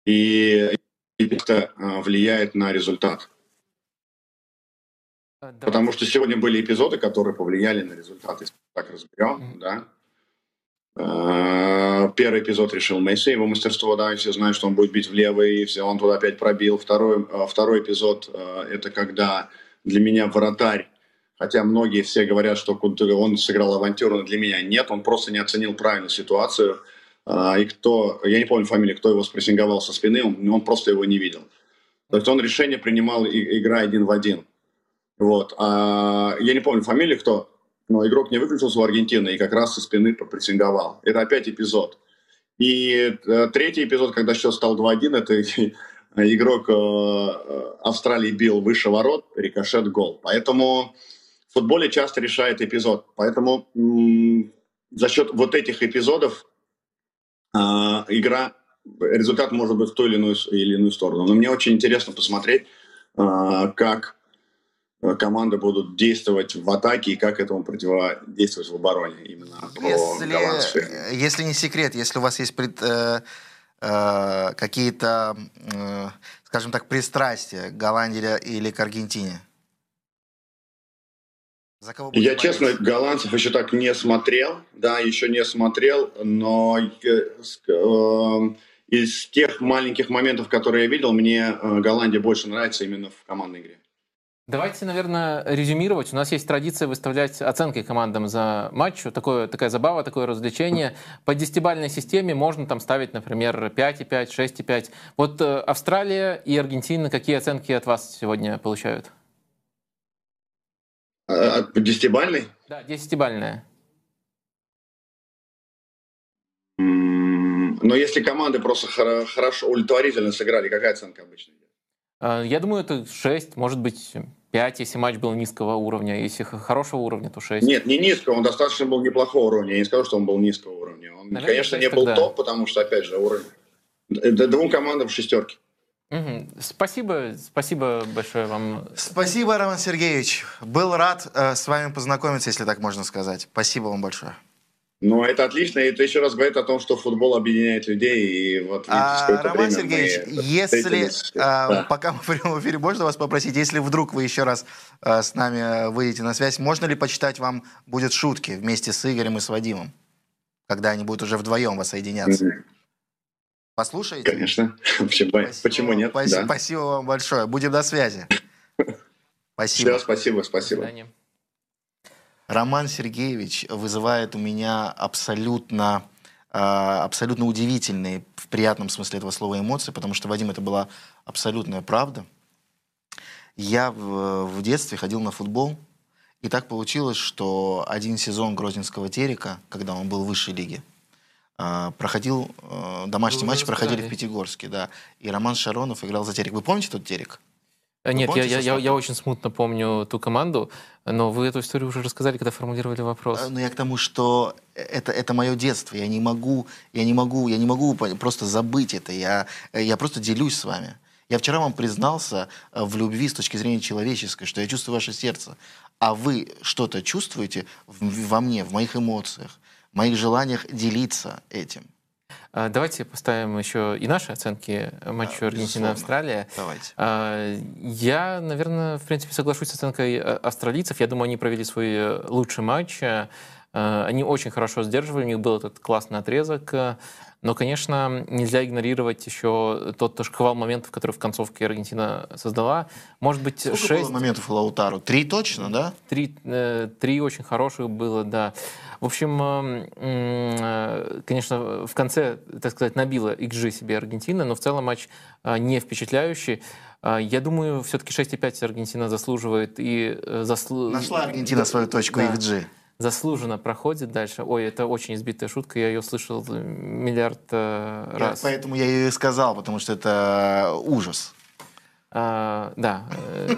Speaker 4: И это влияет на результат. Да. Потому что сегодня были эпизоды, которые повлияли на результат, если так разберем, mm-hmm. да. Первый эпизод решил Месси, его мастерство, да, все знают, что он будет бить влево, и все, он туда опять пробил. Второй, второй эпизод, это когда для меня вратарь Хотя многие все говорят, что он сыграл авантюру, но для меня нет. Он просто не оценил правильно ситуацию. И кто, я не помню фамилию, кто его спрессинговал со спины, он, он просто его не видел. То есть он решение принимал, игра один в один. Вот. А, я не помню фамилию, кто, но игрок не выключился у Аргентины и как раз со спины попрессинговал. Это опять эпизод. И э, третий эпизод, когда счет стал 2-1, это игрок э, э, Австралии бил выше ворот, рикошет, гол. Поэтому в футболе часто решает эпизод. Поэтому за счет вот этих эпизодов игра, результат может быть в ту или иную, или иную сторону. Но мне очень интересно посмотреть, как команды будут действовать в атаке и как этому противодействовать в обороне именно
Speaker 3: если, если не секрет, если у вас есть пред, э, э, какие-то, э, скажем так, пристрастия к Голландии или к Аргентине?
Speaker 4: За кого Я, болеть? честно, голландцев еще так не смотрел, да, еще не смотрел, но э, э, из тех маленьких моментов, которые я видел, мне э, Голландия больше нравится именно в командной игре.
Speaker 1: Давайте, наверное, резюмировать. У нас есть традиция выставлять оценки командам за матч. Такое, такая забава, такое развлечение. По десятибальной системе можно там ставить, например, 5,5, 6,5. Вот Австралия и Аргентина какие оценки от вас сегодня получают?
Speaker 4: А, десятибальный?
Speaker 1: Да, десятибальная.
Speaker 4: Но если команды просто хорошо, удовлетворительно сыграли, какая оценка обычно идет?
Speaker 1: А, я думаю, это 6, может быть 5, если матч был низкого уровня. Если хорошего уровня, то 6.
Speaker 4: Нет, не низкого, он достаточно был неплохого уровня. Я не скажу, что он был низкого уровня. Он, Наверное, конечно, не был тогда. топ, потому что, опять же, уровень... Двум командам шестерки.
Speaker 1: Угу. Спасибо, спасибо большое вам.
Speaker 3: Спасибо, Роман Сергеевич. Был рад э, с вами познакомиться, если так можно сказать. Спасибо вам большое.
Speaker 4: Ну, это отлично, и это еще раз говорит о том, что футбол объединяет людей. И вот
Speaker 3: а, Роман Сергеевич, если а, да. пока мы в прямом эфире, можно вас попросить, если вдруг вы еще раз а, с нами выйдете на связь, можно ли почитать вам будет шутки вместе с Игорем и с Вадимом, когда они будут уже вдвоем воссоединяться? Mm-hmm. Послушаете?
Speaker 4: Конечно. Спасибо, Почему нет?
Speaker 3: Спасибо, да. спасибо вам большое. Будем на связи.
Speaker 4: Спасибо. Все, спасибо, спасибо.
Speaker 3: Роман Сергеевич вызывает у меня абсолютно, а, абсолютно удивительные, в приятном смысле этого слова, эмоции, потому что, Вадим, это была абсолютная правда. Я в, в детстве ходил на футбол, и так получилось, что один сезон Грозненского терека, когда он был в высшей лиге, а, проходил, э, домашний матч проходили в Пятигорске, да. И Роман Шаронов играл за Терек. Вы помните тот Терек?
Speaker 1: Вы Нет, я, я, я, я очень смутно помню ту команду, но вы эту историю уже рассказали, когда формулировали вопрос.
Speaker 3: Ну, я к тому, что это, это мое детство. Я не могу, я не могу, я не могу просто забыть это. Я, я просто делюсь с вами. Я вчера вам признался э, в любви с точки зрения человеческой, что я чувствую ваше сердце. А вы что-то чувствуете во мне, в моих эмоциях моих желаниях делиться этим.
Speaker 1: Давайте поставим еще и наши оценки матчу Аргентина-Австралия.
Speaker 3: Давайте.
Speaker 1: Я, наверное, в принципе, соглашусь с оценкой австралийцев. Я думаю, они провели свой лучший матч. Они очень хорошо сдерживали, у них был этот классный отрезок. Но, конечно, нельзя игнорировать еще тот шквал моментов, который в концовке Аргентина создала. Может быть,
Speaker 3: Сколько
Speaker 1: шесть...
Speaker 3: было моментов у Лаутару? Три точно, да?
Speaker 1: Три, э, три очень хороших было, да. В общем, э, э, конечно, в конце, так сказать, набила XG себе Аргентина, но в целом матч не впечатляющий. Я думаю, все-таки 6,5 Аргентина заслуживает и
Speaker 3: заслу... Нашла Аргентина свою точку да. XG
Speaker 1: заслуженно проходит дальше. Ой, это очень избитая шутка, я ее слышал миллиард э, раз.
Speaker 3: Я, поэтому я ее и сказал, потому что это ужас.
Speaker 1: А, да, э,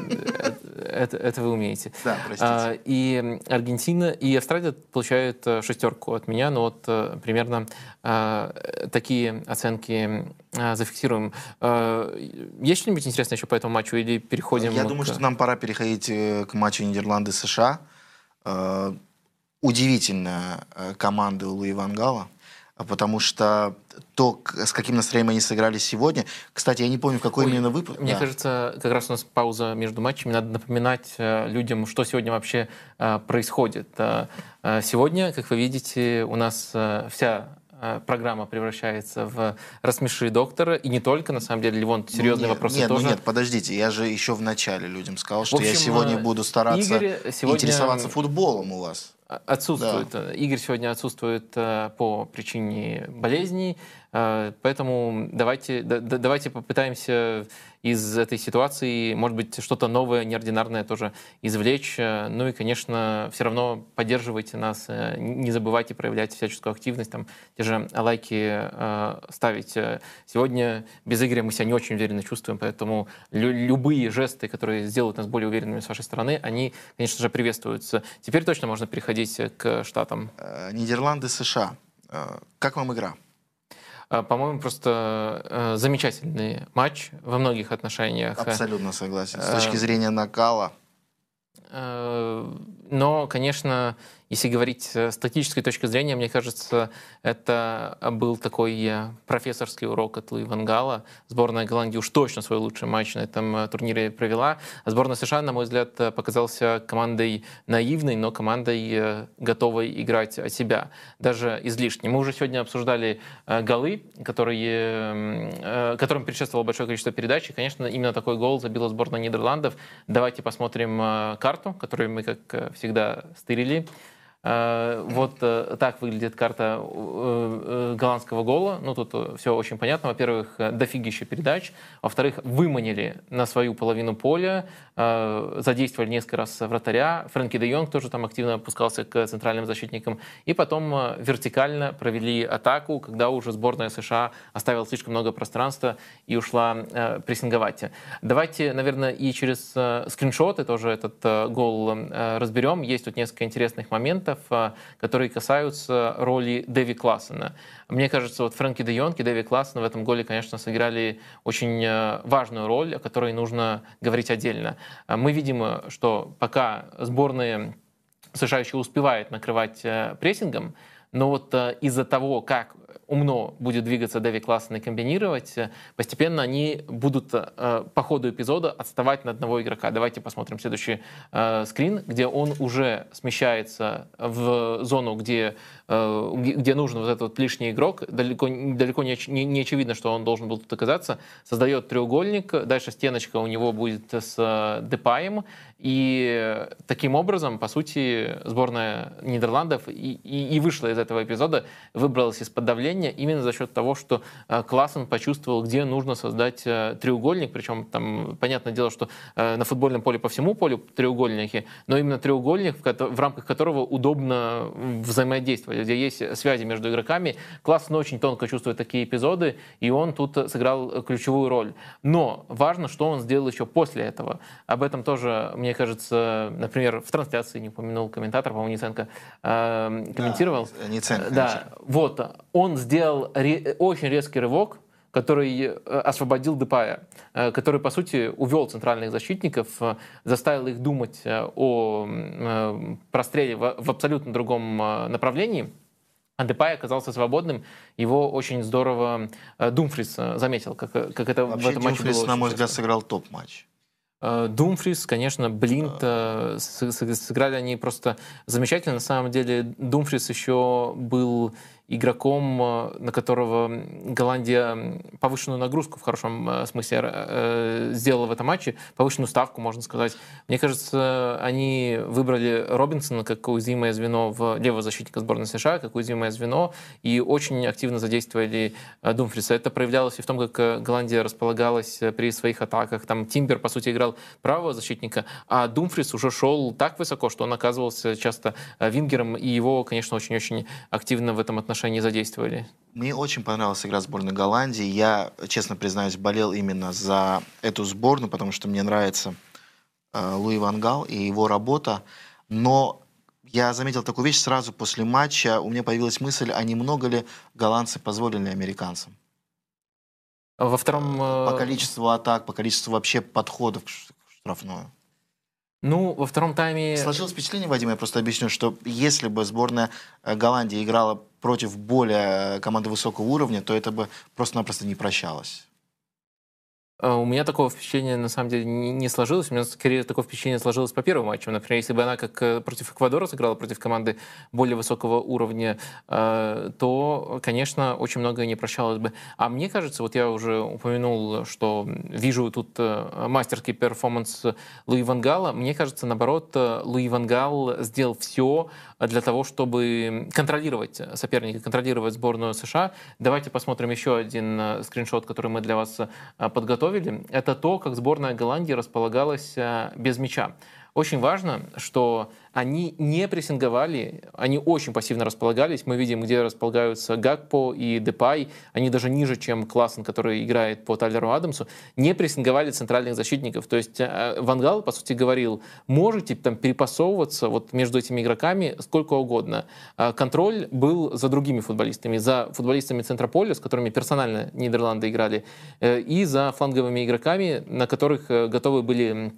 Speaker 1: это, это вы умеете.
Speaker 3: Да, простите. А,
Speaker 1: и Аргентина и Австралия получают э, шестерку от меня, но вот примерно а, такие оценки а, зафиксируем. А, есть что-нибудь интересное еще по этому матчу или переходим?
Speaker 3: Я к... думаю, что нам пора переходить к матчу Нидерланды-США удивительная э, команда Луи Вангала, потому что то, с каким настроением они сыграли сегодня. Кстати, я не помню, в какой Ой, именно выпуск.
Speaker 1: Мне да. кажется, как раз у нас пауза между матчами. Надо напоминать э, людям, что сегодня вообще э, происходит. Сегодня, как вы видите, у нас вся программа превращается в «Рассмеши доктора», и не только, на самом деле, Ливон, серьезные
Speaker 3: нет,
Speaker 1: вопросы
Speaker 3: нет,
Speaker 1: тоже.
Speaker 3: Ну нет, подождите, я же еще в начале людям сказал, что общем, я сегодня буду стараться сегодня... интересоваться футболом у вас.
Speaker 1: Отсутствует. Да. Игорь сегодня отсутствует э, по причине болезней, э, поэтому давайте, давайте попытаемся из этой ситуации, может быть, что-то новое, неординарное тоже извлечь. Ну и, конечно, все равно поддерживайте нас, э, не забывайте проявлять всяческую активность, там, те же лайки ставить. Сегодня без Игоря мы себя не очень уверенно чувствуем, поэтому любые жесты, которые сделают нас более уверенными с вашей стороны, они, конечно же, приветствуются. Теперь точно можно переходить к Штатам?
Speaker 3: Э, Нидерланды, США. Э, как вам игра?
Speaker 1: Э, по-моему, просто замечательный матч во многих отношениях.
Speaker 3: Абсолютно согласен. С точки зрения накала.
Speaker 1: Но, конечно, если говорить с статической точки зрения, мне кажется, это был такой э, профессорский урок от Луи Вангала. Сборная Голландии уж точно свой лучший матч на этом э, турнире провела. А сборная США, на мой взгляд, э, показался командой наивной, но командой готовой играть от себя, даже излишне. Мы уже сегодня обсуждали голы, которые, которым предшествовало большое количество передач. И, конечно, именно такой гол забила сборная Нидерландов. Давайте посмотрим карту, которую мы, как всегда, стырили. Э, вот э, так выглядит карта э, голландского гола. Ну, тут все очень понятно. Во-первых, дофигища передач. Во-вторых, выманили на свою половину поля, задействовали несколько раз вратаря. Фрэнки де Йонг тоже там активно опускался к центральным защитникам. И потом вертикально провели атаку, когда уже сборная США оставила слишком много пространства и ушла прессинговать. Давайте, наверное, и через скриншоты тоже этот гол разберем. Есть тут несколько интересных моментов моментов, а, которые касаются роли Дэви Классена. Мне кажется, вот Фрэнки де Йонг и Дэви Классен в этом голе, конечно, сыграли очень э, важную роль, о которой нужно говорить отдельно. А мы видим, что пока сборная США еще успевает накрывать э, прессингом, но вот э, из-за того, как умно будет двигаться Дэви Классен и комбинировать, постепенно они будут э, по ходу эпизода отставать на одного игрока. Давайте посмотрим следующий э, скрин, где он уже смещается в зону, где, э, где нужен вот этот вот лишний игрок. Далеко, далеко не, не, не очевидно, что он должен был тут оказаться. Создает треугольник, дальше стеночка у него будет с э, Депаем, и таким образом, по сути, сборная Нидерландов и, и, и вышла из этого эпизода, выбралась из-под давления именно за счет того, что э, Классен почувствовал, где нужно создать э, треугольник. Причем там, понятное дело, что э, на футбольном поле по всему полю треугольники, но именно треугольник, в рамках которого удобно взаимодействовать, где есть связи между игроками. Классен очень тонко чувствует такие эпизоды, и он тут сыграл ключевую роль. Но важно, что он сделал еще после этого. Об этом тоже мне мне кажется, например, в трансляции не упомянул комментатор, по-моему, Ниценко э, комментировал.
Speaker 3: Да, Ниценко.
Speaker 1: Да, вот, он сделал ре- очень резкий рывок, который э, освободил Депая, э, который, по сути, увел центральных защитников, э, заставил их думать о простреле в абсолютно другом направлении. а Депай оказался свободным. Его очень здорово Думфрис заметил, как, как это
Speaker 3: Вообще,
Speaker 1: в этом матче
Speaker 3: Думфрис,
Speaker 1: было.
Speaker 3: на мой взгляд,
Speaker 1: часто.
Speaker 3: сыграл топ-матч.
Speaker 1: Думфрис, конечно, Блинт, сыграли они просто замечательно. На самом деле Думфрис еще был игроком, э, на которого Голландия повышенную нагрузку в хорошем э, смысле э, сделала в этом матче, повышенную ставку, можно сказать. Мне кажется, они выбрали Робинсона как уязвимое звено в левого защитника сборной США, как уязвимое звено, и очень активно задействовали Думфриса. Это проявлялось и в том, как Голландия располагалась при своих атаках. Там Тимбер, по сути, играл правого защитника, а Думфрис уже шел так высоко, что он оказывался часто вингером, и его, конечно, очень-очень активно в этом отношении задействовали.
Speaker 3: Мне очень понравилась игра сборной Голландии. Я, честно признаюсь, болел именно за эту сборную, потому что мне нравится э, Луи Ван Гал и его работа. Но я заметил такую вещь сразу после матча. У меня появилась мысль, а немного ли голландцы позволили американцам?
Speaker 1: Во втором... э,
Speaker 3: По количеству атак, по количеству вообще подходов к штрафную.
Speaker 1: Ну, во втором тайме...
Speaker 3: Сложилось впечатление, Вадим, я просто объясню, что если бы сборная Голландии играла против более э, команды высокого уровня, то это бы просто-напросто не прощалось.
Speaker 1: Э, У меня такого впечатления на самом деле не сложилось. У меня скорее такое впечатление сложилось по первому матчу. Например, если бы она как э, против Эквадора сыграла против команды более высокого уровня, э, то, конечно, очень многое не прощалось бы. А мне кажется, вот я уже упомянул, что вижу тут э, мастерский перформанс Луи Ван Гала. Мне кажется, наоборот, Луи Ван Гал сделал все для того, чтобы контролировать соперника, контролировать сборную США. Давайте посмотрим еще один э, скриншот, который мы для вас э, подготовили. Это то, как сборная Голландии располагалась э, без мяча. Очень важно, что они не прессинговали, они очень пассивно располагались. Мы видим, где располагаются Гакпо и Депай. Они даже ниже, чем Классен, который играет по Тайлеру Адамсу. Не прессинговали центральных защитников. То есть э, Вангал, по сути, говорил, можете там перепасовываться вот между этими игроками сколько угодно. А Контроль был за другими футболистами, за футболистами центра поля, с которыми персонально Нидерланды играли, э, и за фланговыми игроками, на которых э, готовы были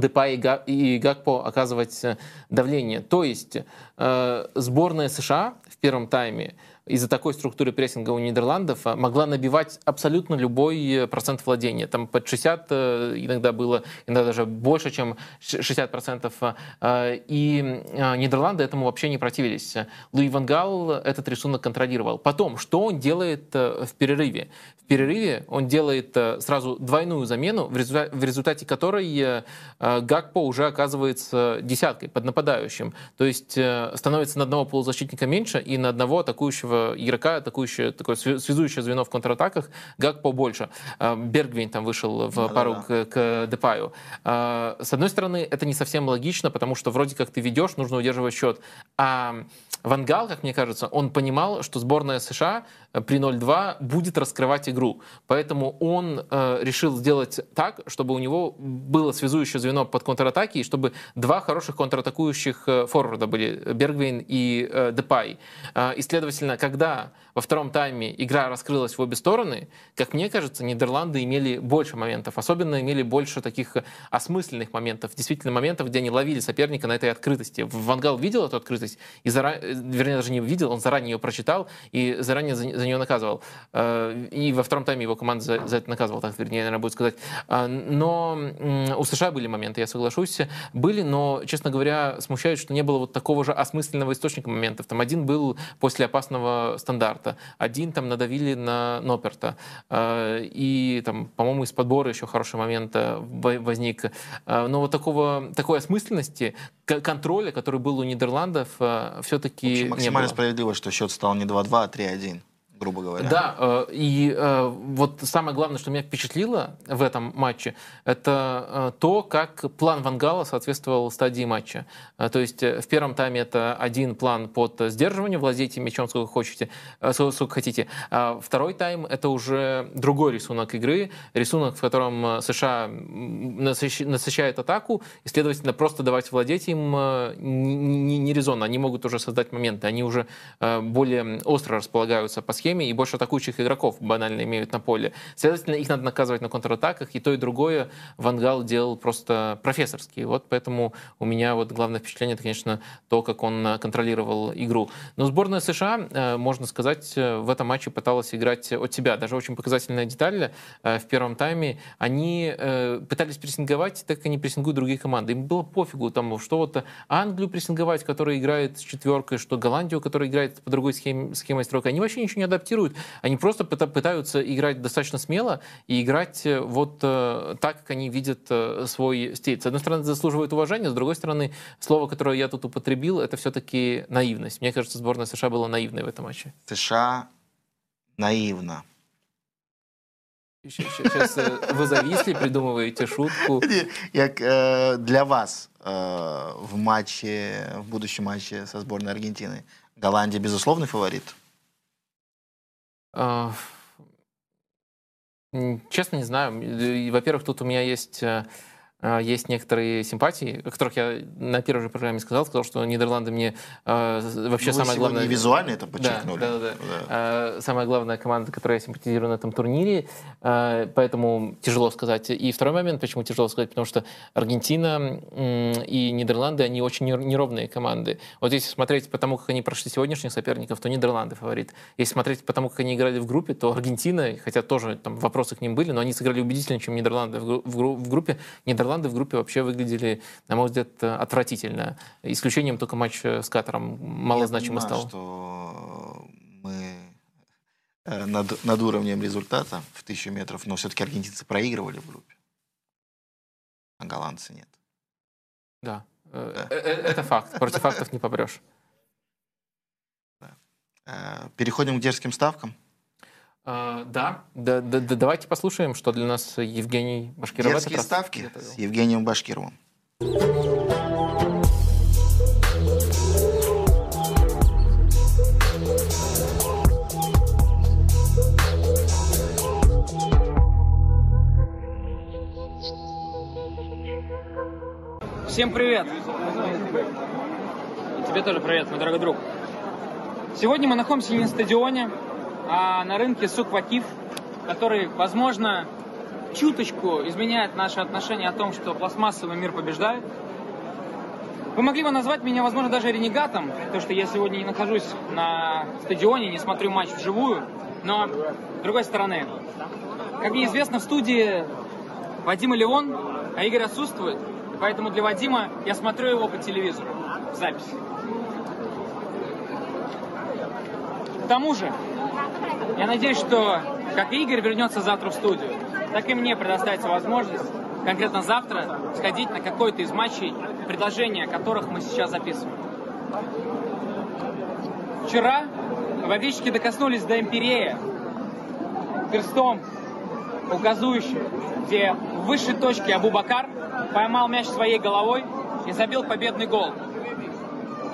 Speaker 1: Депай и и Гакпо оказывать э, давление. То есть э, сборная США в первом тайме из-за такой структуры прессинга у Нидерландов э, могла набивать абсолютно любой э, процент владения. Там под 60 э, иногда было, иногда даже больше, чем ш- 60 процентов. Э, И Нидерланды этому вообще не противились. Луи Ван Гал этот рисунок контролировал. Потом, что он делает э, в перерыве? В перерыве он делает сразу двойную замену, в результате, которой Гакпо уже оказывается десяткой под нападающим. То есть становится на одного полузащитника меньше и на одного атакующего игрока, атакующее, такое свя- связующее звено в контратаках, Гакпо больше. Э, Бергвин там вышел в
Speaker 3: Да-да-да.
Speaker 1: пару к, к Депаю. Э, С одной стороны, это не совсем логично, потому что вроде как ты ведешь, нужно удерживать счет. А Вангал, как мне кажется, он понимал, что сборная США при 0-2 будет раскрывать игру. Поэтому он э, решил сделать так, чтобы у него было связующее звено под контратаки, и чтобы два хороших контратакующих э, форварда были, Бергвин и э, Депай. Э, и, следовательно, когда во втором тайме игра раскрылась в обе стороны, как мне кажется, Нидерланды имели больше моментов, особенно имели больше таких осмысленных моментов, действительно моментов, где они ловили соперника на этой открытости. Вангал видел эту открытость, и зара... вернее, даже не видел, он заранее ее прочитал и заранее за, нее наказывал. Э, И во втором тайме его команда за, за это наказывала, так вернее, наверное, будет сказать. А, Но у США были моменты, я соглашусь, были, но, честно говоря, смущает, что не было вот такого же осмысленного источника моментов. Там один был после опасного стандарта, один там надавили на Ноперта, э, и там, по-моему, из подбора еще хороший момент э, во- возник. Но вот такого, такой осмысленности, контроля, который был у Нидерландов, все-таки
Speaker 3: Вообще
Speaker 1: не
Speaker 3: максимально
Speaker 1: было.
Speaker 3: справедливо, что счет стал не 2-2, а 3-1, грубо говоря.
Speaker 1: Да, э, и э, вот самое главное, что меня впечатлило в этом матче, это э, то, как план Вангала соответствовал стадии матча. То есть в первом тайме это один план под сдерживание, владейте мячом сколько хотите, сколько хотите. А второй тайм это уже другой рисунок игры, рисунок, в котором США насыщает атаку, и, следовательно, просто давать владеть им не, не- резонно. Они могут уже создать моменты, они уже более остро располагаются по схеме, схеме, и больше атакующих игроков банально имеют на поле. Следовательно, их надо наказывать на контратаках, и то, и другое Вангал делал просто профессорски. Вот поэтому у меня вот главное впечатление, это, конечно, то, как он контролировал игру. Но сборная США, э, можно сказать, в этом матче пыталась играть от себя. Даже очень показательная деталь в первом тайме. Они пытались прессинговать, так как они прессингуют другие команды. Им было пофигу, там, что вот Англию прессинговать, которая играет с четверкой, что Голландию, которая играет по другой схеме, схемой стройки. Они вообще ничего не адаптируют. Они просто пытаются играть достаточно смело и играть э, вот э, так, как они видят э, свой стиль. С одной стороны, заслуживает уважения, с другой стороны, слово, которое я тут употребил, это все-таки наивность. Мне кажется, сборная США была наивной в этом матче.
Speaker 3: США наивно.
Speaker 1: Сейчас вы зависли, придумываете шутку.
Speaker 3: Э, для вас в матче, в будущем матче со сборной Аргентины Голландия безусловный фаворит?
Speaker 1: А, честно, не знаю. Во-первых, тут у меня есть э, есть некоторые симпатии, о которых я на первой же программе сказал, сказал, что Нидерланды мне э, вообще
Speaker 3: ну,
Speaker 1: самое главное...
Speaker 3: визуально это подчеркнули.
Speaker 1: Да, да, да. да. Э, самая главная команда, которой я симпатизирую на этом турнире, э, поэтому тяжело сказать. И второй момент, почему тяжело сказать, потому что Аргентина э, и Нидерланды, они очень неровные команды. Вот если смотреть по тому, как они прошли сегодняшних соперников, то Нидерланды фаворит. Если смотреть по тому, как они играли в группе, то Аргентина, хотя тоже там вопросы к ним были, но они сыграли убедительнее, чем Нидерланды в, в, в группе. Нидерланды Нидерланды в группе вообще выглядели, на мой взгляд, отвратительно. Исключением только матч с Катаром малозначимо
Speaker 3: Я
Speaker 1: стал.
Speaker 3: что мы э, над, над уровнем результата в тысячу метров, но все-таки аргентинцы проигрывали в группе, а голландцы нет.
Speaker 1: Да, да. Э, э, это факт. Против фактов не попрешь.
Speaker 3: Переходим к дерзким ставкам.
Speaker 1: Uh, да. Да, да, да, давайте послушаем, что для нас Евгений Башкиров
Speaker 3: Детские ставки готовил. с Евгением Башкировым.
Speaker 5: Всем привет! И тебе тоже привет, мой дорогой друг. Сегодня мы находимся не на стадионе, а на рынке Суквакив, который, возможно, чуточку изменяет наше отношение о том, что пластмассовый мир побеждает. Вы могли бы назвать меня, возможно, даже ренегатом, то, что я сегодня не нахожусь на стадионе, не смотрю матч вживую, но, с другой стороны, как мне известно, в студии Вадим и Леон, а Игорь отсутствует, поэтому для Вадима я смотрю его по телевизору в записи. К тому же, я надеюсь, что как Игорь вернется завтра в студию, так и мне предоставится возможность конкретно завтра сходить на какой-то из матчей, предложения которых мы сейчас записываем. Вчера болельщики докоснулись до Империя перстом указующим, где в высшей точке Абу-Бакар поймал мяч своей головой и забил победный гол.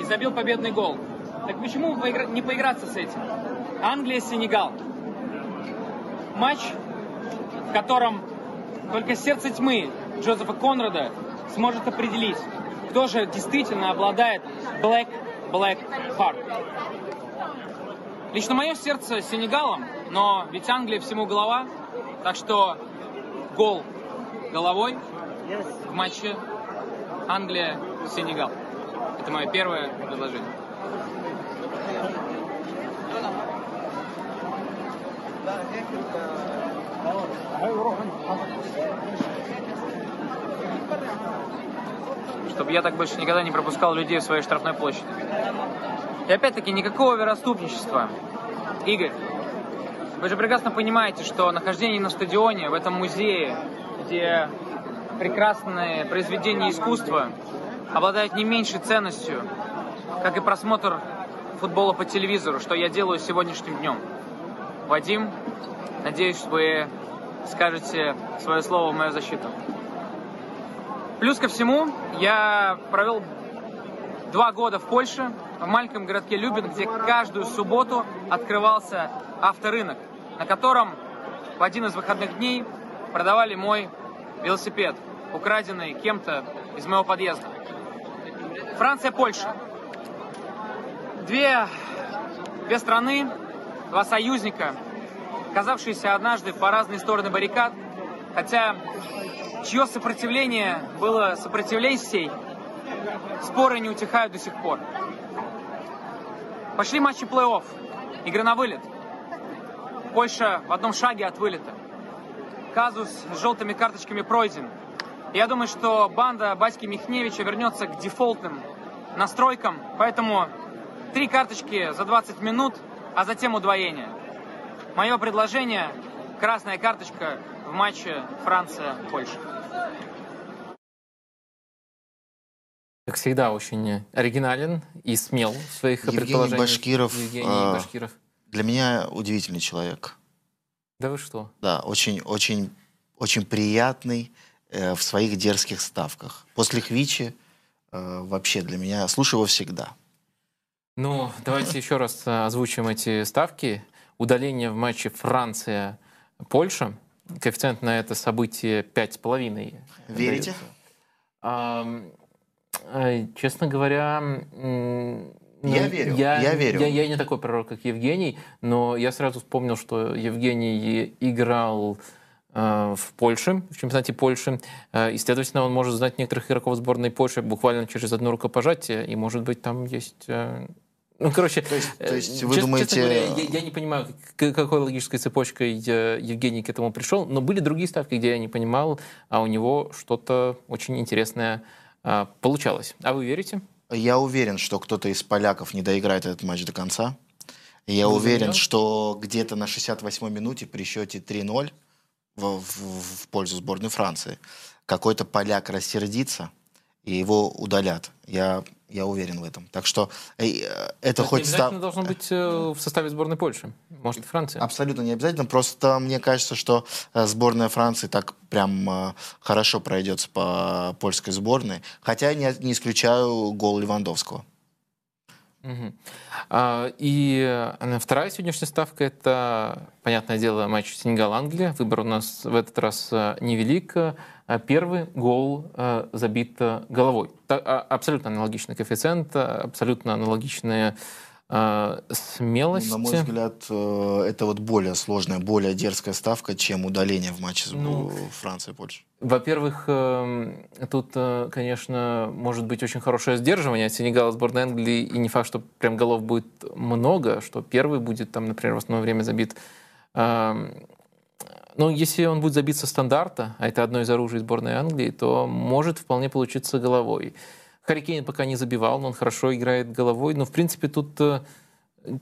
Speaker 5: И забил победный гол. Так почему не поиграться с этим? Англия-Сенегал. Матч, в котором только сердце тьмы Джозефа Конрада сможет определить, кто же действительно обладает Black Black Heart. Лично мое сердце Сенегалом, но ведь Англия всему голова, так что гол головой в матче Англия-Сенегал. Это мое первое предложение. Чтобы я так больше никогда не пропускал людей в своей штрафной площади. И опять-таки никакого вероступничества. Игорь, вы же прекрасно понимаете, что нахождение на стадионе, в этом музее, где прекрасные произведения искусства обладают не меньшей ценностью, как и просмотр футбола по телевизору, что я делаю сегодняшним днем. Вадим, надеюсь, вы скажете свое слово в мою защиту. Плюс ко всему, я провел два года в Польше, в маленьком городке Любин, где каждую субботу открывался авторынок, на котором в один из выходных дней продавали мой велосипед, украденный кем-то из моего подъезда. Франция, Польша. Две, две страны, два союзника, казавшиеся однажды по разные стороны баррикад, хотя чье сопротивление было сопротивлением споры не утихают до сих пор. Пошли матчи плей-офф, игры на вылет. Польша в одном шаге от вылета. Казус с желтыми карточками пройден. Я думаю, что банда Баськи Михневича вернется к дефолтным настройкам, поэтому три карточки за 20 минут, а затем удвоение. Мое предложение – красная карточка в матче Франция-Польша.
Speaker 1: Как всегда, очень оригинален и смел в своих
Speaker 3: Евгений
Speaker 1: предположениях.
Speaker 3: Башкиров,
Speaker 1: Евгений
Speaker 3: а,
Speaker 1: Башкиров.
Speaker 3: Для меня удивительный человек.
Speaker 1: Да вы что?
Speaker 3: Да, очень, очень, очень приятный э, в своих дерзких ставках. После Хвичи э, вообще для меня слушаю его всегда.
Speaker 1: Ну, давайте еще раз э, озвучим эти ставки. Удаление в матче Франция-Польша. Коэффициент на это событие 5,5.
Speaker 3: Верите?
Speaker 1: э, Честно говоря, ну,
Speaker 3: Я верю, я верю.
Speaker 1: Я, я не такой пророк, как Евгений, но я сразу вспомнил, что Евгений играл в Польше, в чемпионате Польши, э, и, следовательно, он может знать некоторых игроков сборной Польши буквально через одно рукопожатие, и, может быть, там есть... э, ну, короче,
Speaker 3: То есть- то
Speaker 1: э,
Speaker 3: есть вы
Speaker 1: честно-
Speaker 3: думаете-
Speaker 1: честно говоря, я, я не понимаю, к- какой логической цепочкой э, Евгений к этому пришел, но были другие ставки, где я не понимал, а у него что-то очень интересное э, получалось. А вы верите?
Speaker 3: Я уверен, что кто-то из поляков не доиграет этот матч до конца. Я
Speaker 1: Вы
Speaker 3: уверен, что где-то на 68-й минуте при счете 3-0 в, в- в пользу сборной Франции какой-то поляк рассердится и его удалят. Я, я уверен в этом. Так что э, это
Speaker 1: не
Speaker 3: хоть
Speaker 1: обязательно
Speaker 3: став-
Speaker 1: должно быть э, в составе сборной Польши. Может, и Франция.
Speaker 3: Абсолютно не обязательно. Просто мне кажется, что э, сборная Франции так прям э, хорошо пройдется по польской сборной. Хотя не, не исключаю гол Левандовского.
Speaker 1: А, И э, вторая сегодняшняя ставка – это, понятное дело, матч Сенегал-Англия. Выбор у нас в этот раз э, невелик. А Первый гол э, забит головой. А- Абсолютно аналогичный коэффициент, абсолютно аналогичная смелость.
Speaker 3: Ну, На мой взгляд, это вот более сложная, более дерзкая ставка, чем удаление в матче
Speaker 1: Ну,
Speaker 3: Франции и Польши.
Speaker 1: Во-первых, эм, тут, э, конечно, может быть очень хорошее сдерживание от Сенегала сборной Англии, и не факт, что прям голов будет много, что первый будет, там, например, в основное время забит. Эм, Ну, если он будет забит со стандарта, а это одно из оружий сборной Англии, то может вполне получиться головой. Харри Кейн пока не забивал, но он хорошо играет головой. Но, в принципе, тут э,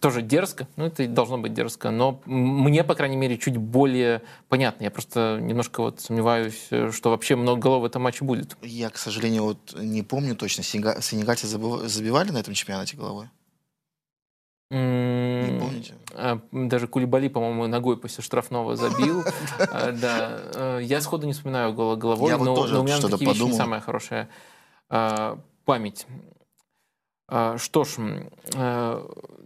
Speaker 1: тоже дерзко, ну это и должно быть дерзко, но мне, по крайней мере, чуть более понятно. Я просто немножко вот сомневаюсь, э, что вообще много голов в этом матче будет.
Speaker 3: Я, к сожалению, вот не помню точно, Сенега- сенегальцы забивали на этом чемпионате головой? Не
Speaker 1: Не
Speaker 3: помните?
Speaker 1: Даже Кулибали, по-моему, ногой после штрафного забил. А, Да. Э, Я сходу не вспоминаю головой, но у меня на такие вещи не самая хорошая а, память. А, Что ж,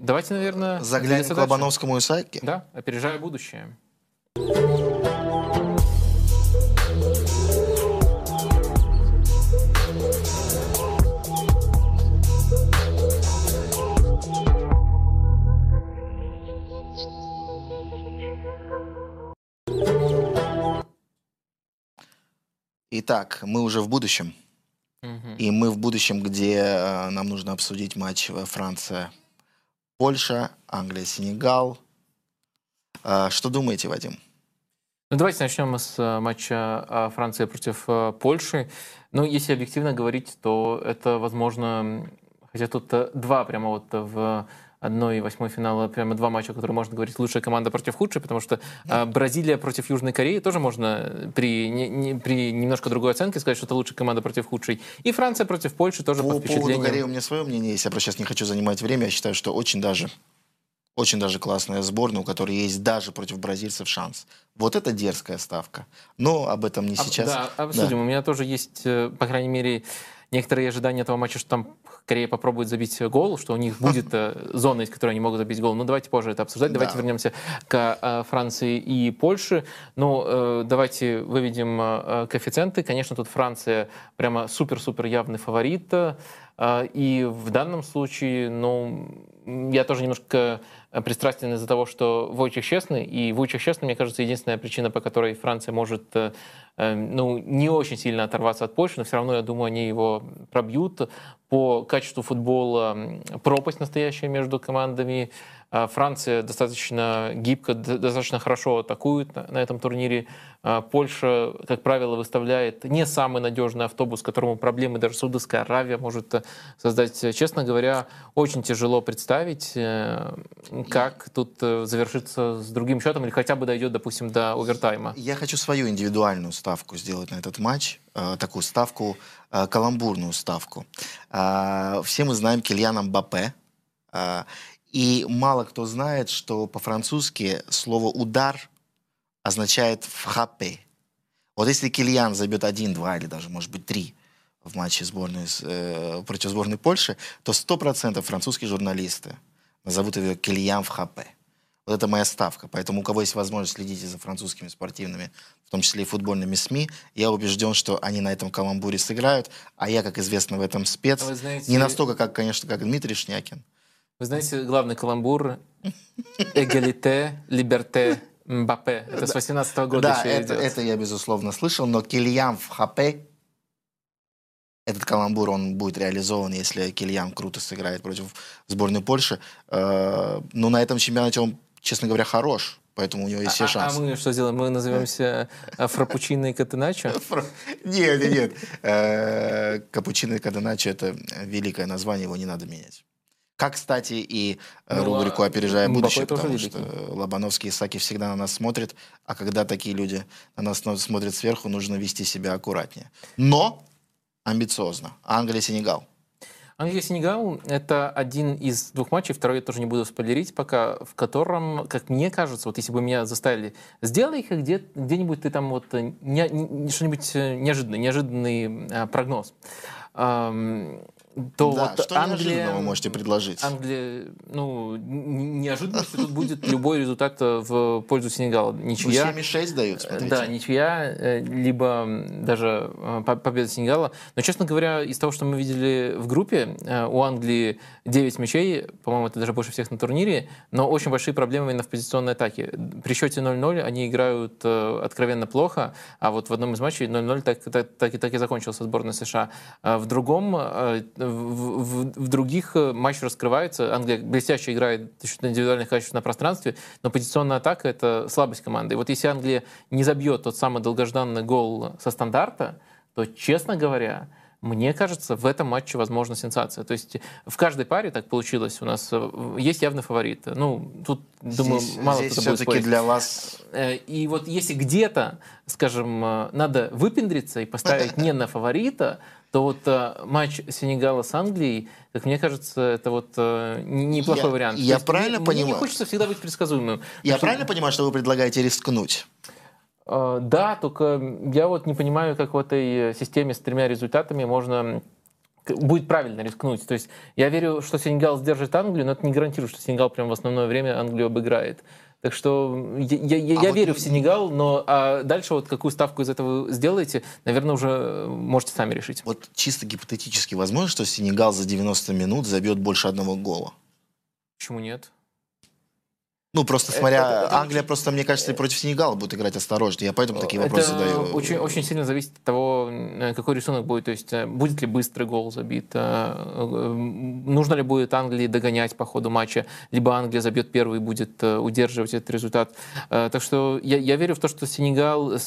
Speaker 1: давайте, наверное...
Speaker 3: Заглянем к. Лобановскому и.
Speaker 1: Да, опережая будущее.
Speaker 3: Итак, мы уже в будущем.
Speaker 1: Мгм.
Speaker 3: И мы в будущем, где э, нам нужно обсудить матч э, Франция-Польша, Англия-Сенегал. Э, Что думаете, Вадим?
Speaker 1: Ну, давайте начнем с э, матча э, Франции против э, Польши. Ну, если объективно говорить, то это, возможно, хотя тут э, два прямо вот в одной восьмой финала прямо два матча, которые можно говорить лучшая команда против худшей, потому что э, Бразилия против Южной Кореи тоже можно при, не- не- при немножко другой оценке сказать, что это лучшая команда против худшей. И Франция против Польши тоже по,
Speaker 3: По поводу
Speaker 1: впечатлениям.
Speaker 3: Кореи у меня свое мнение есть. Я просто сейчас не хочу занимать время. Я считаю, что очень даже, очень даже классная сборная, у которой есть даже против бразильцев шанс. Вот это дерзкая ставка. Но об этом не
Speaker 1: Об-
Speaker 3: сейчас.
Speaker 1: Да, обсудим. У меня тоже есть, э, по крайней мере, некоторые ожидания этого матча, что там Корея попробует забить гол, что у них будет э, зона, из которой они могут забить гол. Но давайте позже это обсуждать. Давайте
Speaker 3: Да.
Speaker 1: вернемся к э, Франции и Польше. Ну, э, давайте выведем коэффициенты. Конечно, тут Франция прямо супер-супер явный фаворит. И в данном случае, ну, я тоже немножко пристрастен из-за того, что Войчех честный, и Войчех честный, мне кажется, единственная причина, по которой Франция может ну, не очень сильно оторваться от Польши, но все равно, я думаю, они его пробьют. По качеству футбола пропасть настоящая между командами. А Франция достаточно гибко, достаточно хорошо атакует на этом турнире. А Польша, как правило, выставляет не самый надежный автобус, которому проблемы даже Саудовская Аравия может э, создать. Честно говоря, очень тяжело представить, э, как тут э, завершится с другим счетом или хотя бы дойдет, допустим, до овертайма.
Speaker 3: Я хочу свою индивидуальную ставку сделать на этот матч, такую ставку, каламбурную ставку. Все мы знаем Кильяна Мбаппе, и мало кто знает, что по-французски слово «удар» означает «фраппе». Вот если Кильян забьет один, два или даже, может быть, три в матче сборной, э, против сборной Польши, то сто процентов французские журналисты назовут его Кильян Фраппе. Вот это моя ставка. Поэтому у кого есть возможность следить за французскими спортивными, в том числе и футбольными СМИ, я убежден, что они на этом каламбуре сыграют, а я, как известно, в этом спец. знаете... Не настолько, как, конечно, как Дмитрий Шнякин.
Speaker 1: Вы знаете, главный каламбур «эгалите, либерте, Мбаппе». Это с 18 -го года
Speaker 3: Да, это, это я, безусловно, слышал, но Кильян в хапе, этот каламбур, он будет реализован, если Кильян круто сыграет против сборной Польши. Э, но на этом чемпионате он, честно говоря, хорош. Поэтому у него есть все шансы.
Speaker 1: А, а мы что сделаем? Мы назовемся э, Фрапучино и Катеначо?
Speaker 3: Нет, нет, нет. Э, Капучино и Катеначо – это великое название, его не надо менять. Как, кстати, и э, ну, рубрику «Опережая ну, будущее», потому что Лобановский и Саки всегда на нас смотрят, а когда такие люди на нас смотрят сверху, нужно вести себя аккуратнее. Но амбициозно. Англия-Сенегал.
Speaker 1: Англия-Сенегал — это один из двух матчей, второй я тоже не буду спойлерить пока, в котором, как мне кажется, вот если бы меня заставили, сделай их где, где-нибудь ты там вот не, не, что-нибудь э, неожиданный, неожиданный а, прогноз
Speaker 3: то да, вот что Англия... вы можете предложить?
Speaker 1: Англия, ну, неожиданно, что тут будет любой результат э, в пользу Сенегала. Ничья.
Speaker 3: Ну, 7,6 дают, э, смотрите.
Speaker 1: Да, ничья, э, либо даже победа Сенегала. Но, честно говоря, из того, что мы видели в группе, у Англии 9 мячей, по-моему, это даже больше всех на турнире, но очень большие проблемы именно в позиционной атаке. При счете 0-0 они играют откровенно плохо, а вот в одном из матчей 0-0 так, так, так, так и закончился сборная США. В другом в, в, других э, матч раскрывается. Англия блестяще играет на индивидуальных качествах на пространстве, но позиционная атака — это слабость команды. И вот если Англия не забьет тот самый долгожданный гол со стандарта, то, честно говоря, мне кажется, в этом матче возможна сенсация. То есть в каждой паре так получилось. У нас э, есть явный фаворит. Ну, тут, здесь, думаю, мало здесь кто будет спорить.
Speaker 3: для вас...
Speaker 1: Э, и вот если где-то, скажем, надо выпендриться и поставить не на фаворита, то вот э, матч Сенегала с Англией, как мне кажется, это вот э, неплохой
Speaker 3: я,
Speaker 1: вариант.
Speaker 3: Я есть, правильно
Speaker 1: мне,
Speaker 3: понимаю?
Speaker 1: Мне хочется всегда быть предсказуемым.
Speaker 3: Я что... правильно понимаю, что вы предлагаете рискнуть?
Speaker 1: Э, да, только я вот не понимаю, как в этой системе с тремя результатами можно будет правильно рискнуть. То есть я верю, что Сенегал сдержит Англию, но это не гарантирует, что Сенегал прям в основное время Англию обыграет. Так что я, я, я а верю вот... в Сенегал, но а дальше вот какую ставку из этого сделаете, наверное, уже можете сами решить.
Speaker 3: Вот чисто гипотетически возможно, что Сенегал за 90 минут забьет больше одного гола?
Speaker 1: Почему нет?
Speaker 3: Ну, просто смотря, это, это Англия очень... просто, мне кажется, против Сенегала будет играть осторожнее. Я поэтому такие вопросы это задаю.
Speaker 1: Очень, очень сильно зависит от того, какой рисунок будет. То есть, э, будет ли быстрый гол забит, э, э, нужно ли будет Англии догонять по ходу матча, либо Англия забьет первый и будет удерживать этот результат. Так что я, я верю в то, что Сенегал,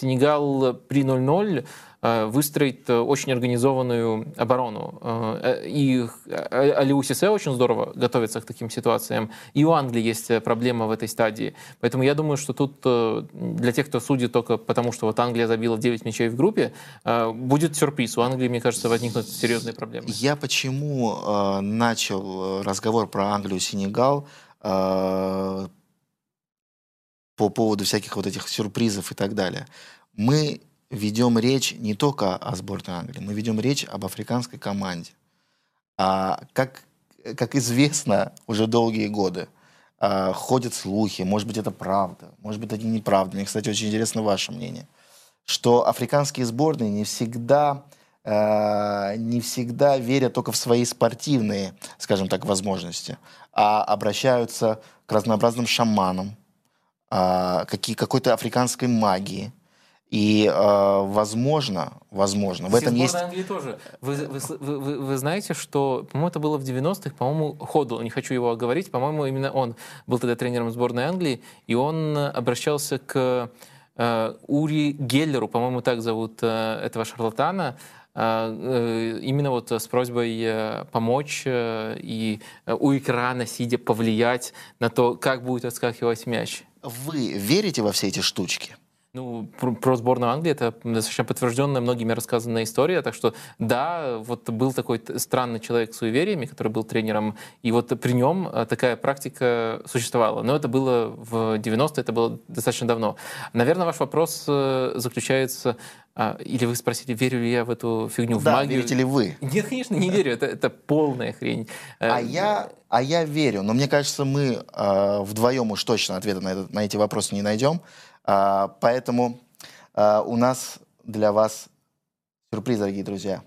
Speaker 1: Сенегал при 0-0 Э, выстроить э, очень организованную оборону. Э, и Алиу Сисе очень здорово готовится к таким ситуациям. И у Англии есть проблема в этой стадии. Поэтому я думаю, что тут для тех, кто судит только потому, что вот Англия забила 9 мячей в группе, будет сюрприз. У Англии, мне кажется, возникнут серьезные проблемы.
Speaker 3: Я почему э, начал разговор про Англию-Сенегал э, по поводу всяких вот этих сюрпризов и так далее. Мы ведем речь не только о сборной Англии, мы ведем речь об африканской команде. А, как, как известно уже долгие годы, а, ходят слухи, может быть, это правда, может быть, это неправда. Мне, кстати, очень интересно ваше мнение, что африканские сборные не всегда э, не всегда верят только в свои спортивные, скажем так, возможности, а обращаются к разнообразным шаманам, э, какие, какой-то африканской магии. И, э, возможно, возможно, в этом есть...
Speaker 1: Англии тоже. Вы, вы, вы, вы знаете, что, по-моему, это было в 90-х, по-моему, Ходу, не хочу его оговорить, по-моему, именно он был тогда тренером сборной Англии, и он обращался к э, Ури Геллеру, по-моему, так зовут э, этого шарлатана, э, э, именно вот с просьбой э, помочь и у экрана, сидя, повлиять на то, как будет отскакивать мяч.
Speaker 3: Вы верите во все эти штучки?
Speaker 1: Ну, про, про сборную Англии это достаточно подтвержденная многими рассказанная история, так что да, вот был такой странный человек с суевериями, который был тренером, и вот при нем э, такая практика существовала. Но это было в 90-е, это было достаточно давно. Наверное, ваш вопрос э, заключается а, или вы спросили, верю ли я в эту фигню,
Speaker 3: да,
Speaker 1: в магию?
Speaker 3: верите ли вы?
Speaker 1: Нет, конечно, не верю. Это, это полная хрень.
Speaker 3: А я, а я верю. Но мне кажется, мы э, вдвоем уж точно ответа на, этот, на эти вопросы не найдем. А, поэтому а, у нас для вас сюрприз, дорогие друзья.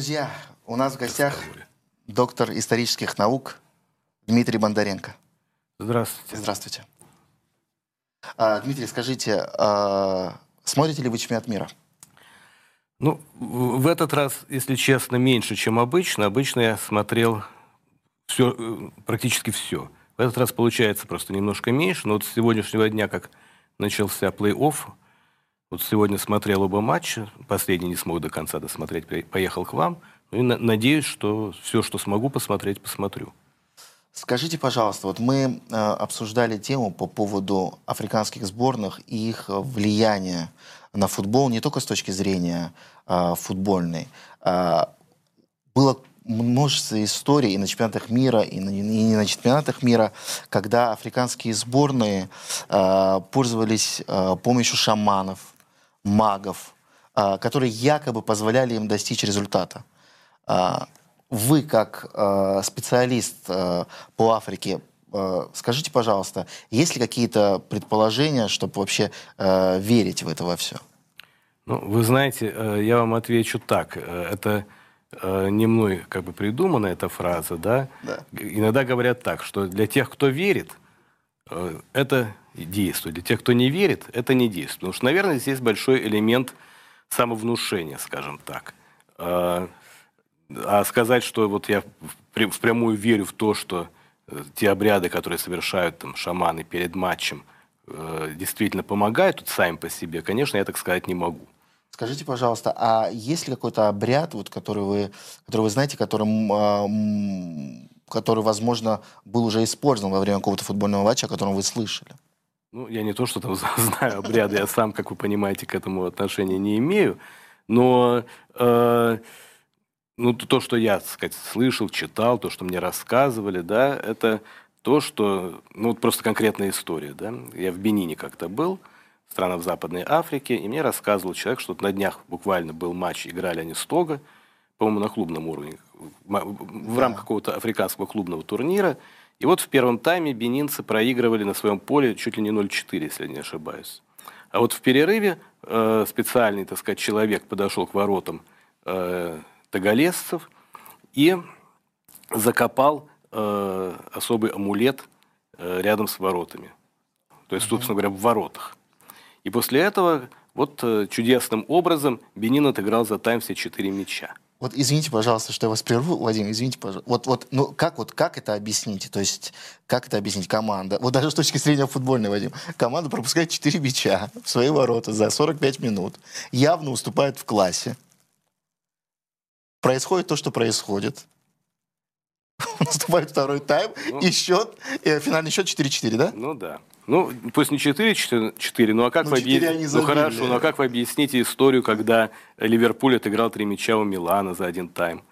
Speaker 3: Друзья, у нас в гостях доктор исторических наук Дмитрий Бондаренко.
Speaker 6: Здравствуйте.
Speaker 3: Здравствуйте. А, Дмитрий, скажите, а, смотрите ли вы чемпионат мира?
Speaker 6: Ну, в этот раз, если честно, меньше, чем обычно. Обычно я смотрел все, э, практически все. В этот раз получается просто немножко меньше, но вот с сегодняшнего дня, как начался плей-офф, вот сегодня смотрел оба матча, последний не смог до конца досмотреть, поехал к вам. Ну и на- надеюсь, что все, что смогу посмотреть, посмотрю.
Speaker 3: Скажите, пожалуйста, вот мы э, обсуждали тему по поводу африканских сборных и их влияния на футбол не только с точки зрения э, футбольной. Э, было множество историй и на чемпионатах мира, и, на, и не на чемпионатах мира, когда африканские сборные э, пользовались э, помощью шаманов, магов, а, которые якобы позволяли им достичь результата. А, вы, как а, специалист по Африке, скажите, пожалуйста, есть ли какие-то предположения, чтобы вообще верить в это во все?
Speaker 6: Ну, вы знаете, э, я вам отвечу так. Э, это э, не мной как бы придумана эта фраза, да?
Speaker 3: да.
Speaker 6: Иногда говорят так, что для тех, кто верит, это действует. Для тех, кто не верит, это не действует. Потому что, наверное, здесь большой элемент самовнушения, скажем так. А, а сказать, что вот я впрямую верю в то, что э, те обряды, которые совершают там, шаманы перед матчем, э, действительно помогают тут сами по себе, конечно, я так сказать не могу.
Speaker 3: Скажите, пожалуйста, а есть ли какой-то обряд, вот, который, вы, который вы знаете, которым, э, который, возможно, был уже использован во время какого-то футбольного матча, о котором вы слышали?
Speaker 6: Ну, я не то, что там знаю обряды, я сам, как вы понимаете, к этому отношения не имею. Но э, ну, то, что я, так сказать, слышал, читал, то, что мне рассказывали, да, это то, что, ну, вот просто конкретная история, да. Я в Бенине как-то был, страна в Западной Африке, и мне рассказывал человек, что на днях буквально был матч, играли они стога, по-моему, на клубном уровне, в рамках какого-то африканского клубного турнира, и вот в первом тайме бенинцы проигрывали на своем поле чуть ли не 0-4, если я не ошибаюсь. А вот в перерыве э, специальный, так сказать, человек подошел к воротам э, таголесцев и закопал э, особый амулет э, рядом с воротами. То есть, собственно говоря, в воротах. И после этого вот э, чудесным образом Бенин отыграл за тайм все четыре мяча.
Speaker 3: Вот извините, пожалуйста, что я вас прерву, Вадим, извините, пожалуйста. Вот, вот, ну как вот, как это объяснить? То есть, как это объяснить команда? Вот даже с точки зрения футбольной, Вадим. Команда пропускает 4 мяча в свои ворота за 45 минут. Явно уступает в классе. Происходит то, что происходит. Наступает второй тайм, ну, и счет, и финальный счет 4-4, да?
Speaker 6: Ну да. Ну, пусть не 4-4, ну а как ну, вы объясните... Ну хорошо, ну а как вы объясните историю, когда Ливерпуль отыграл три мяча у Милана за один тайм?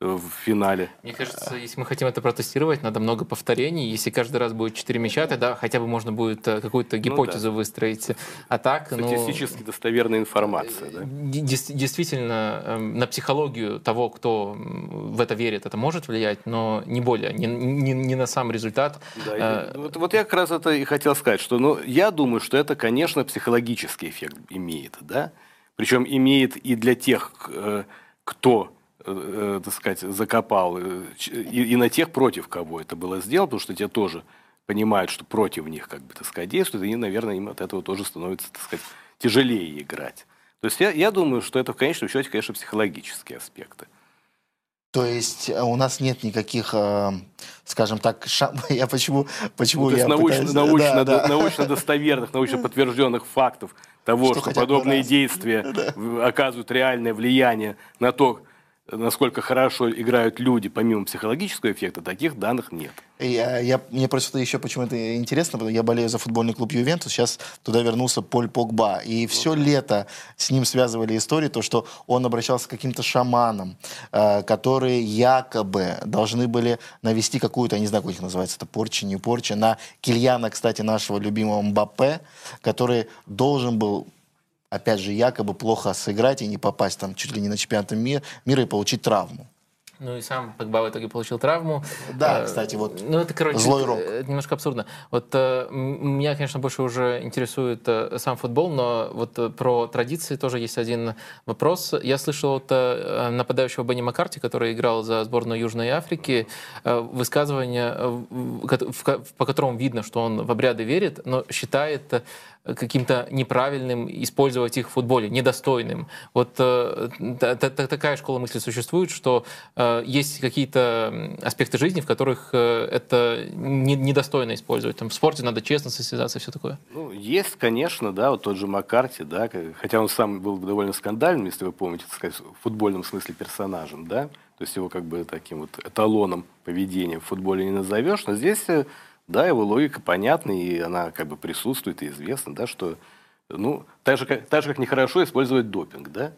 Speaker 6: В финале.
Speaker 1: Мне кажется, если мы хотим это протестировать, надо много повторений. Если каждый раз будет 4 мяча, тогда хотя бы можно будет э, какую-то гипотезу ну, да. выстроить. А так,
Speaker 6: ну, Статистически ну, достоверная информация. Да?
Speaker 1: Действительно, эм, на психологию того, кто в это верит, это может влиять, но не более, не, не, не на сам результат.
Speaker 6: Да, а, вот, вот я как раз это и хотел сказать, что ну, я думаю, что это, конечно, психологический эффект имеет. Да? Причем имеет и для тех, э, кто Э, э, так сказать, закопал, э, и, и на тех, против кого это было сделано, потому что те тоже понимают, что против них, как бы, так сказать, действуют, и, наверное, им от этого тоже становится, так сказать, тяжелее играть. То есть я, я думаю, что это в конечном счете, конечно, психологические аспекты.
Speaker 3: То есть у нас нет никаких, скажем так, шам... я почему, почему
Speaker 6: ну,
Speaker 3: я
Speaker 6: научно, пытаюсь... научно, да, да. научно достоверных, научно подтвержденных фактов того, что, что подобные действия да. оказывают реальное влияние на то, насколько хорошо играют люди, помимо психологического эффекта, таких данных нет.
Speaker 3: Я, я, мне просто еще почему это интересно, потому что я болею за футбольный клуб Ювентус, сейчас туда вернулся Поль Погба, и все лето с ним связывали истории, то, что он обращался к каким-то шаманам, э, которые якобы должны были навести какую-то, я не знаю, как их называется, это порча, не порча, на Кильяна, кстати, нашего любимого Мбаппе, который должен был опять же, якобы плохо сыграть и не попасть там чуть ли не на чемпионат мира, мира и получить травму.
Speaker 1: Ну и сам Погба в итоге получил травму.
Speaker 3: Да, э, кстати, вот
Speaker 1: ну, это, короче,
Speaker 3: злой рок.
Speaker 1: Это немножко абсурдно. Вот э, меня, конечно, больше уже интересует э, сам футбол, но вот э, про традиции тоже есть один вопрос. Я слышал от э, нападающего Бенни Маккарти, который играл за сборную Южной Африки, э, высказывание, э, в, в, по которому видно, что он в обряды верит, но считает каким-то неправильным использовать их в футболе, недостойным. Вот э, такая школа мысли существует, что э, есть какие-то аспекты жизни, в которых э, это не, недостойно использовать. Там, в спорте надо честно состязаться и все такое.
Speaker 6: Ну, есть, конечно, да, вот тот же Маккарти, да, хотя он сам был довольно скандальным, если вы помните, так сказать, в футбольном смысле персонажем, да, то есть его как бы таким вот эталоном поведения в футболе не назовешь, но здесь э, да, его логика понятна, и она как бы присутствует и известна, да, что, ну, так же, как, так же, как нехорошо использовать допинг, да,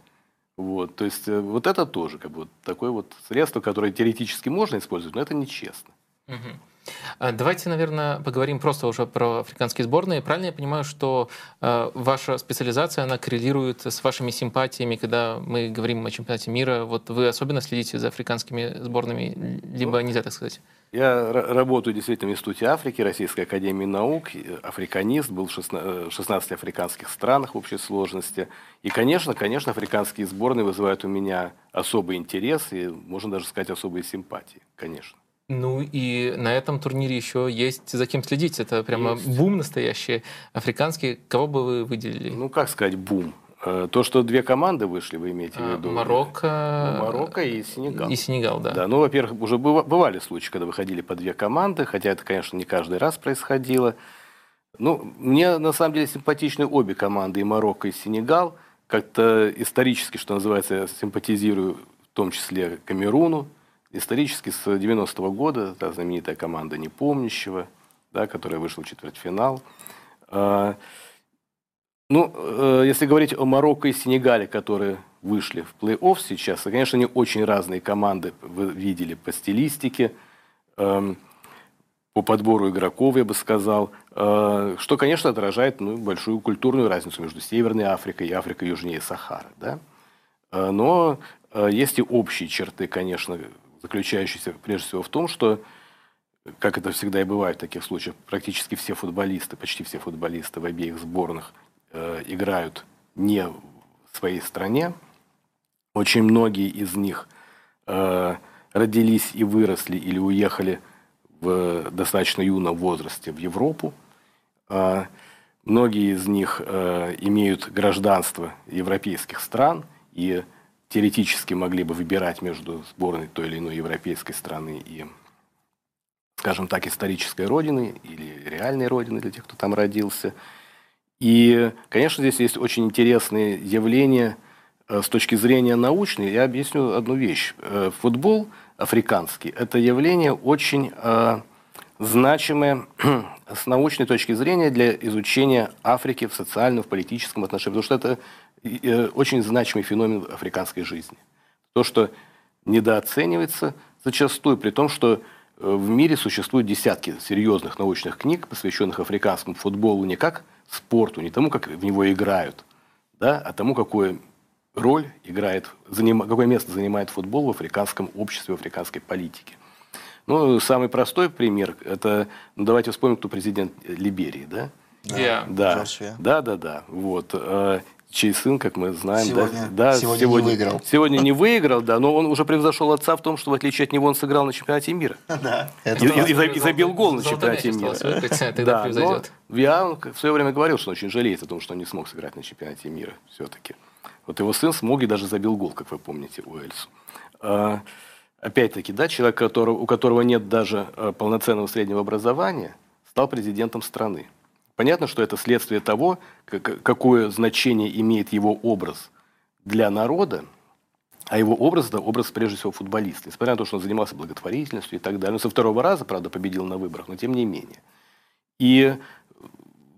Speaker 6: вот, то есть э, вот это тоже как бы вот такое вот средство, которое теоретически можно использовать, но это нечестно.
Speaker 1: Угу. Давайте, наверное, поговорим просто уже про африканские сборные. Правильно я понимаю, что э, ваша специализация, она коррелирует с вашими симпатиями, когда мы говорим о чемпионате мира? Вот вы особенно следите за африканскими сборными, либо ну, нельзя так сказать?
Speaker 6: Я работаю действительно в Институте Африки, Российской Академии Наук, африканист, был в 16 африканских странах в общей сложности. И, конечно, конечно, африканские сборные вызывают у меня особый интерес и, можно даже сказать, особые симпатии, конечно.
Speaker 1: Ну и на этом турнире еще есть за кем следить. Это прямо есть. бум настоящий африканский. Кого бы вы выделили?
Speaker 6: Ну, как сказать бум? Э, то, что две команды вышли, вы имеете в а, виду?
Speaker 1: Марокко.
Speaker 6: Ну, Марокко и Сенегал.
Speaker 1: И Сенегал, да.
Speaker 6: Да, ну, во-первых, уже бывали случаи, когда выходили по две команды, хотя это, конечно, не каждый раз происходило. Ну, мне на самом деле симпатичны обе команды, и Марокко, и Сенегал. Как-то исторически, что называется, я симпатизирую в том числе Камеруну. Исторически с 90-го года, та знаменитая команда Непомнящего, да, которая вышла в четвертьфинал. Ну, э, если говорить о Марокко и Сенегале, которые вышли в плей-офф сейчас, то, конечно, они очень разные команды вы видели по стилистике, эм, по подбору игроков, я бы сказал, э, что, конечно, отражает ну, большую культурную разницу между Северной Африкой и Африкой южнее Сахары. Да? Э, но есть и общие черты, конечно, заключающиеся прежде всего в том, что, как это всегда и бывает в таких случаях, практически все футболисты, почти все футболисты в обеих сборных Э, играют не в своей стране. Очень многие из них э, родились и выросли или уехали в достаточно юном возрасте в Европу. Э, многие из них э, имеют гражданство европейских стран и теоретически могли бы выбирать между сборной той или иной европейской страны и, скажем так, исторической родины или реальной родины для тех, кто там родился – и, конечно, здесь есть очень интересные явления э, с точки зрения научной. Я объясню одну вещь. Э, футбол африканский – это явление очень э, значимое с научной точки зрения для изучения Африки в социальном, в политическом отношении, потому что это очень значимый феномен африканской жизни. То, что недооценивается зачастую, при том, что в мире существуют десятки серьезных научных книг, посвященных африканскому футболу не как спорту, не тому, как в него играют, да, а тому, какую роль играет, заним, какое место занимает футбол в африканском обществе, в африканской политике. Ну, самый простой пример, это, ну, давайте вспомним, кто президент Либерии, да?
Speaker 1: Yeah.
Speaker 6: Да, да, да, да. Вот. Э, чей сын, как мы знаем,
Speaker 3: сегодня,
Speaker 6: да,
Speaker 3: сегодня,
Speaker 6: сегодня
Speaker 3: не выиграл.
Speaker 6: Сегодня не выиграл, да, но он уже превзошел отца в том, что в отличие от него он сыграл на чемпионате мира.
Speaker 3: Да.
Speaker 6: И, и, и забил гол на чемпионате мира.
Speaker 1: Да, но
Speaker 6: я в свое время говорил, что он очень жалеет о том, что он не смог сыграть на чемпионате мира все-таки. Вот его сын смог и даже забил гол, как вы помните, у Эльсу. А, опять-таки, да, человек, у которого нет даже а, полноценного среднего образования, стал президентом страны. Понятно, что это следствие того, какое значение имеет его образ для народа, а его образ – это образ, прежде всего, футболиста. Несмотря на то, что он занимался благотворительностью и так далее. Но со второго раза, правда, победил на выборах, но тем не менее. И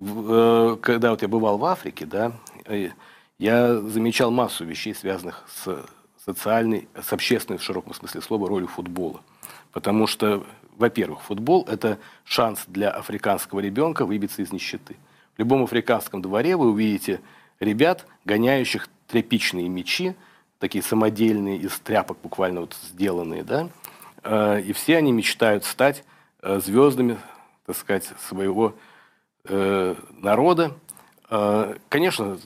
Speaker 6: э, когда вот я бывал в Африке, да, э, я замечал массу вещей, связанных с социальной, с общественной, в широком смысле слова, ролью футбола. Потому что во-первых, футбол – это шанс для африканского ребенка выбиться из нищеты. В любом африканском дворе вы увидите ребят, гоняющих тряпичные мячи, такие самодельные, из тряпок буквально вот сделанные, да, э, и все они мечтают стать э, звездами, так сказать, своего э, народа. Конечно,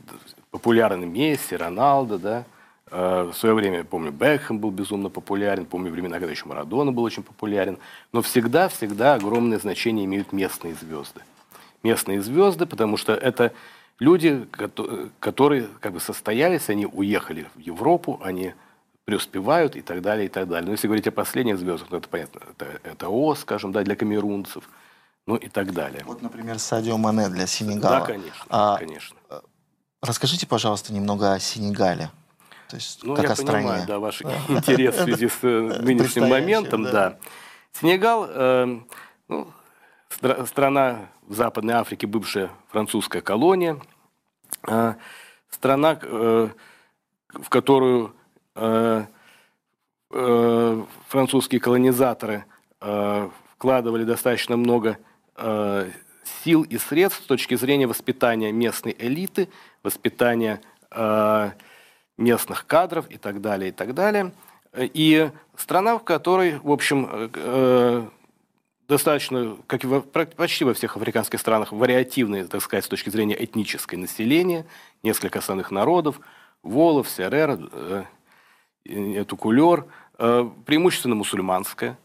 Speaker 6: популярны Месси, Роналдо, да, в свое время, помню, Бекхэм был безумно популярен, помню времена, когда еще Марадона был очень популярен. Но всегда-всегда огромное значение имеют местные звезды. Местные звезды, потому что это люди, которые как бы состоялись, они уехали в Европу, они преуспевают и так далее, и так далее. Но если говорить о последних звездах, ну, это понятно, это, это О, скажем, да, для камерунцев, ну и так далее.
Speaker 3: Вот, например, Садио Мане для Сенегала.
Speaker 6: Да, конечно, а, конечно.
Speaker 3: Расскажите, пожалуйста, немного о Сенегале.
Speaker 6: То есть, ну, как я о стране. понимаю, да, ваш интерес в связи с э, нынешним моментом, да. Сенегал, э, ну, страна в Западной Африке, бывшая французская колония, э, страна, э, в которую французские колонизаторы вкладывали достаточно много сил и средств с точки зрения воспитания местной элиты, воспитания местных кадров и так далее, и так далее. И страна, в которой, в общем, э, достаточно, как и почти во всех африканских странах, вариативные, так сказать, с точки зрения этнической населения, несколько основных народов, Волов, Серер, э, Тукулер, э, преимущественно мусульманское.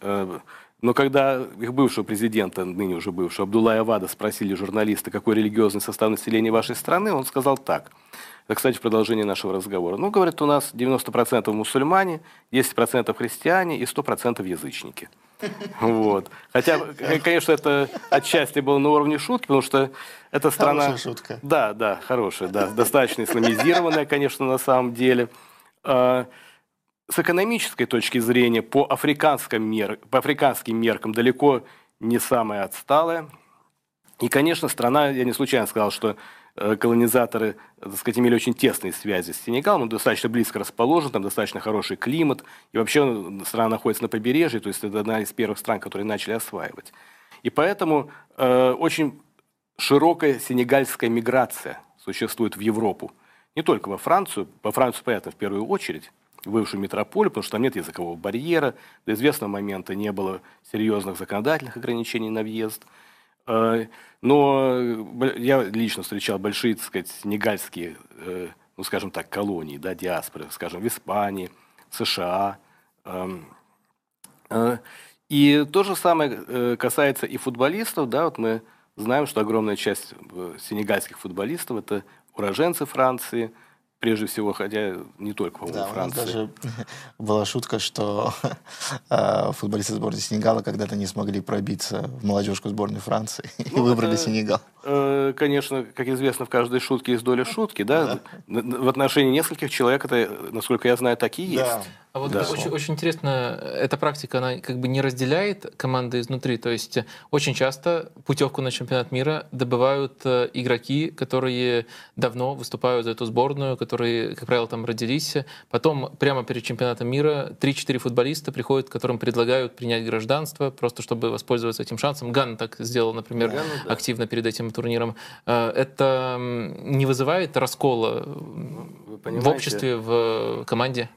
Speaker 6: Э, но когда их бывшего президента, ныне уже бывшего, Абдулая Авада спросили журналисты, какой религиозный состав населения вашей страны, он сказал так – это, кстати, в продолжении нашего разговора. Ну, говорят, у нас 90% мусульмане, 10% христиане и 100% язычники. Вот. Хотя, конечно, это отчасти было на уровне шутки, потому что эта страна...
Speaker 3: Хорошая шутка.
Speaker 6: Да, да, хорошая, да. Достаточно исламизированная, конечно, на самом деле. А, с экономической точки зрения, по, африканским мер... по африканским меркам далеко не самая отсталая. И, конечно, страна, я не случайно сказал, что Э, колонизаторы, так сказать, имели очень тесные связи с Сенегалом, он достаточно близко расположен, там достаточно хороший климат, и вообще страна находится на побережье, то есть это одна из первых стран, которые начали осваивать. И поэтому э, очень широкая сенегальская миграция существует в Европу. Не только во Францию, во Францию, понятно, в первую очередь, в бывшую метрополию, потому что там нет языкового барьера, до известного момента не было серьезных законодательных ограничений на въезд – Э, но я лично встречал большие, так сказать, негальские, э, ну, скажем так, колонии, да, диаспоры, скажем, в Испании, США. Эм, э, и то же самое касается и футболистов, да, вот мы знаем, что огромная часть сенегальских футболистов – это уроженцы Франции – прежде всего, хотя не только, по-моему, да, Франции.
Speaker 3: Даже была шутка, что э, футболисты сборной Сенегала когда-то не смогли пробиться в молодежку сборной Франции ну, и выбрали
Speaker 6: это,
Speaker 3: Сенегал.
Speaker 6: Э, конечно, как известно, в каждой шутке есть доля шутки, да? В отношении нескольких человек это, насколько я знаю, так и есть. Да.
Speaker 1: А вот да. очень, очень интересно, эта практика, она как бы не разделяет команды изнутри. То есть очень часто путевку на чемпионат мира добывают э, игроки, которые давно выступают за эту сборную, которые, как правило, там родились. Потом прямо перед чемпионатом мира 3-4 футболиста приходят, которым предлагают принять гражданство, просто чтобы воспользоваться этим шансом. Ган так сделал, например, Ганна, да. активно перед этим турниром. Э, это не вызывает раскола в обществе, в команде?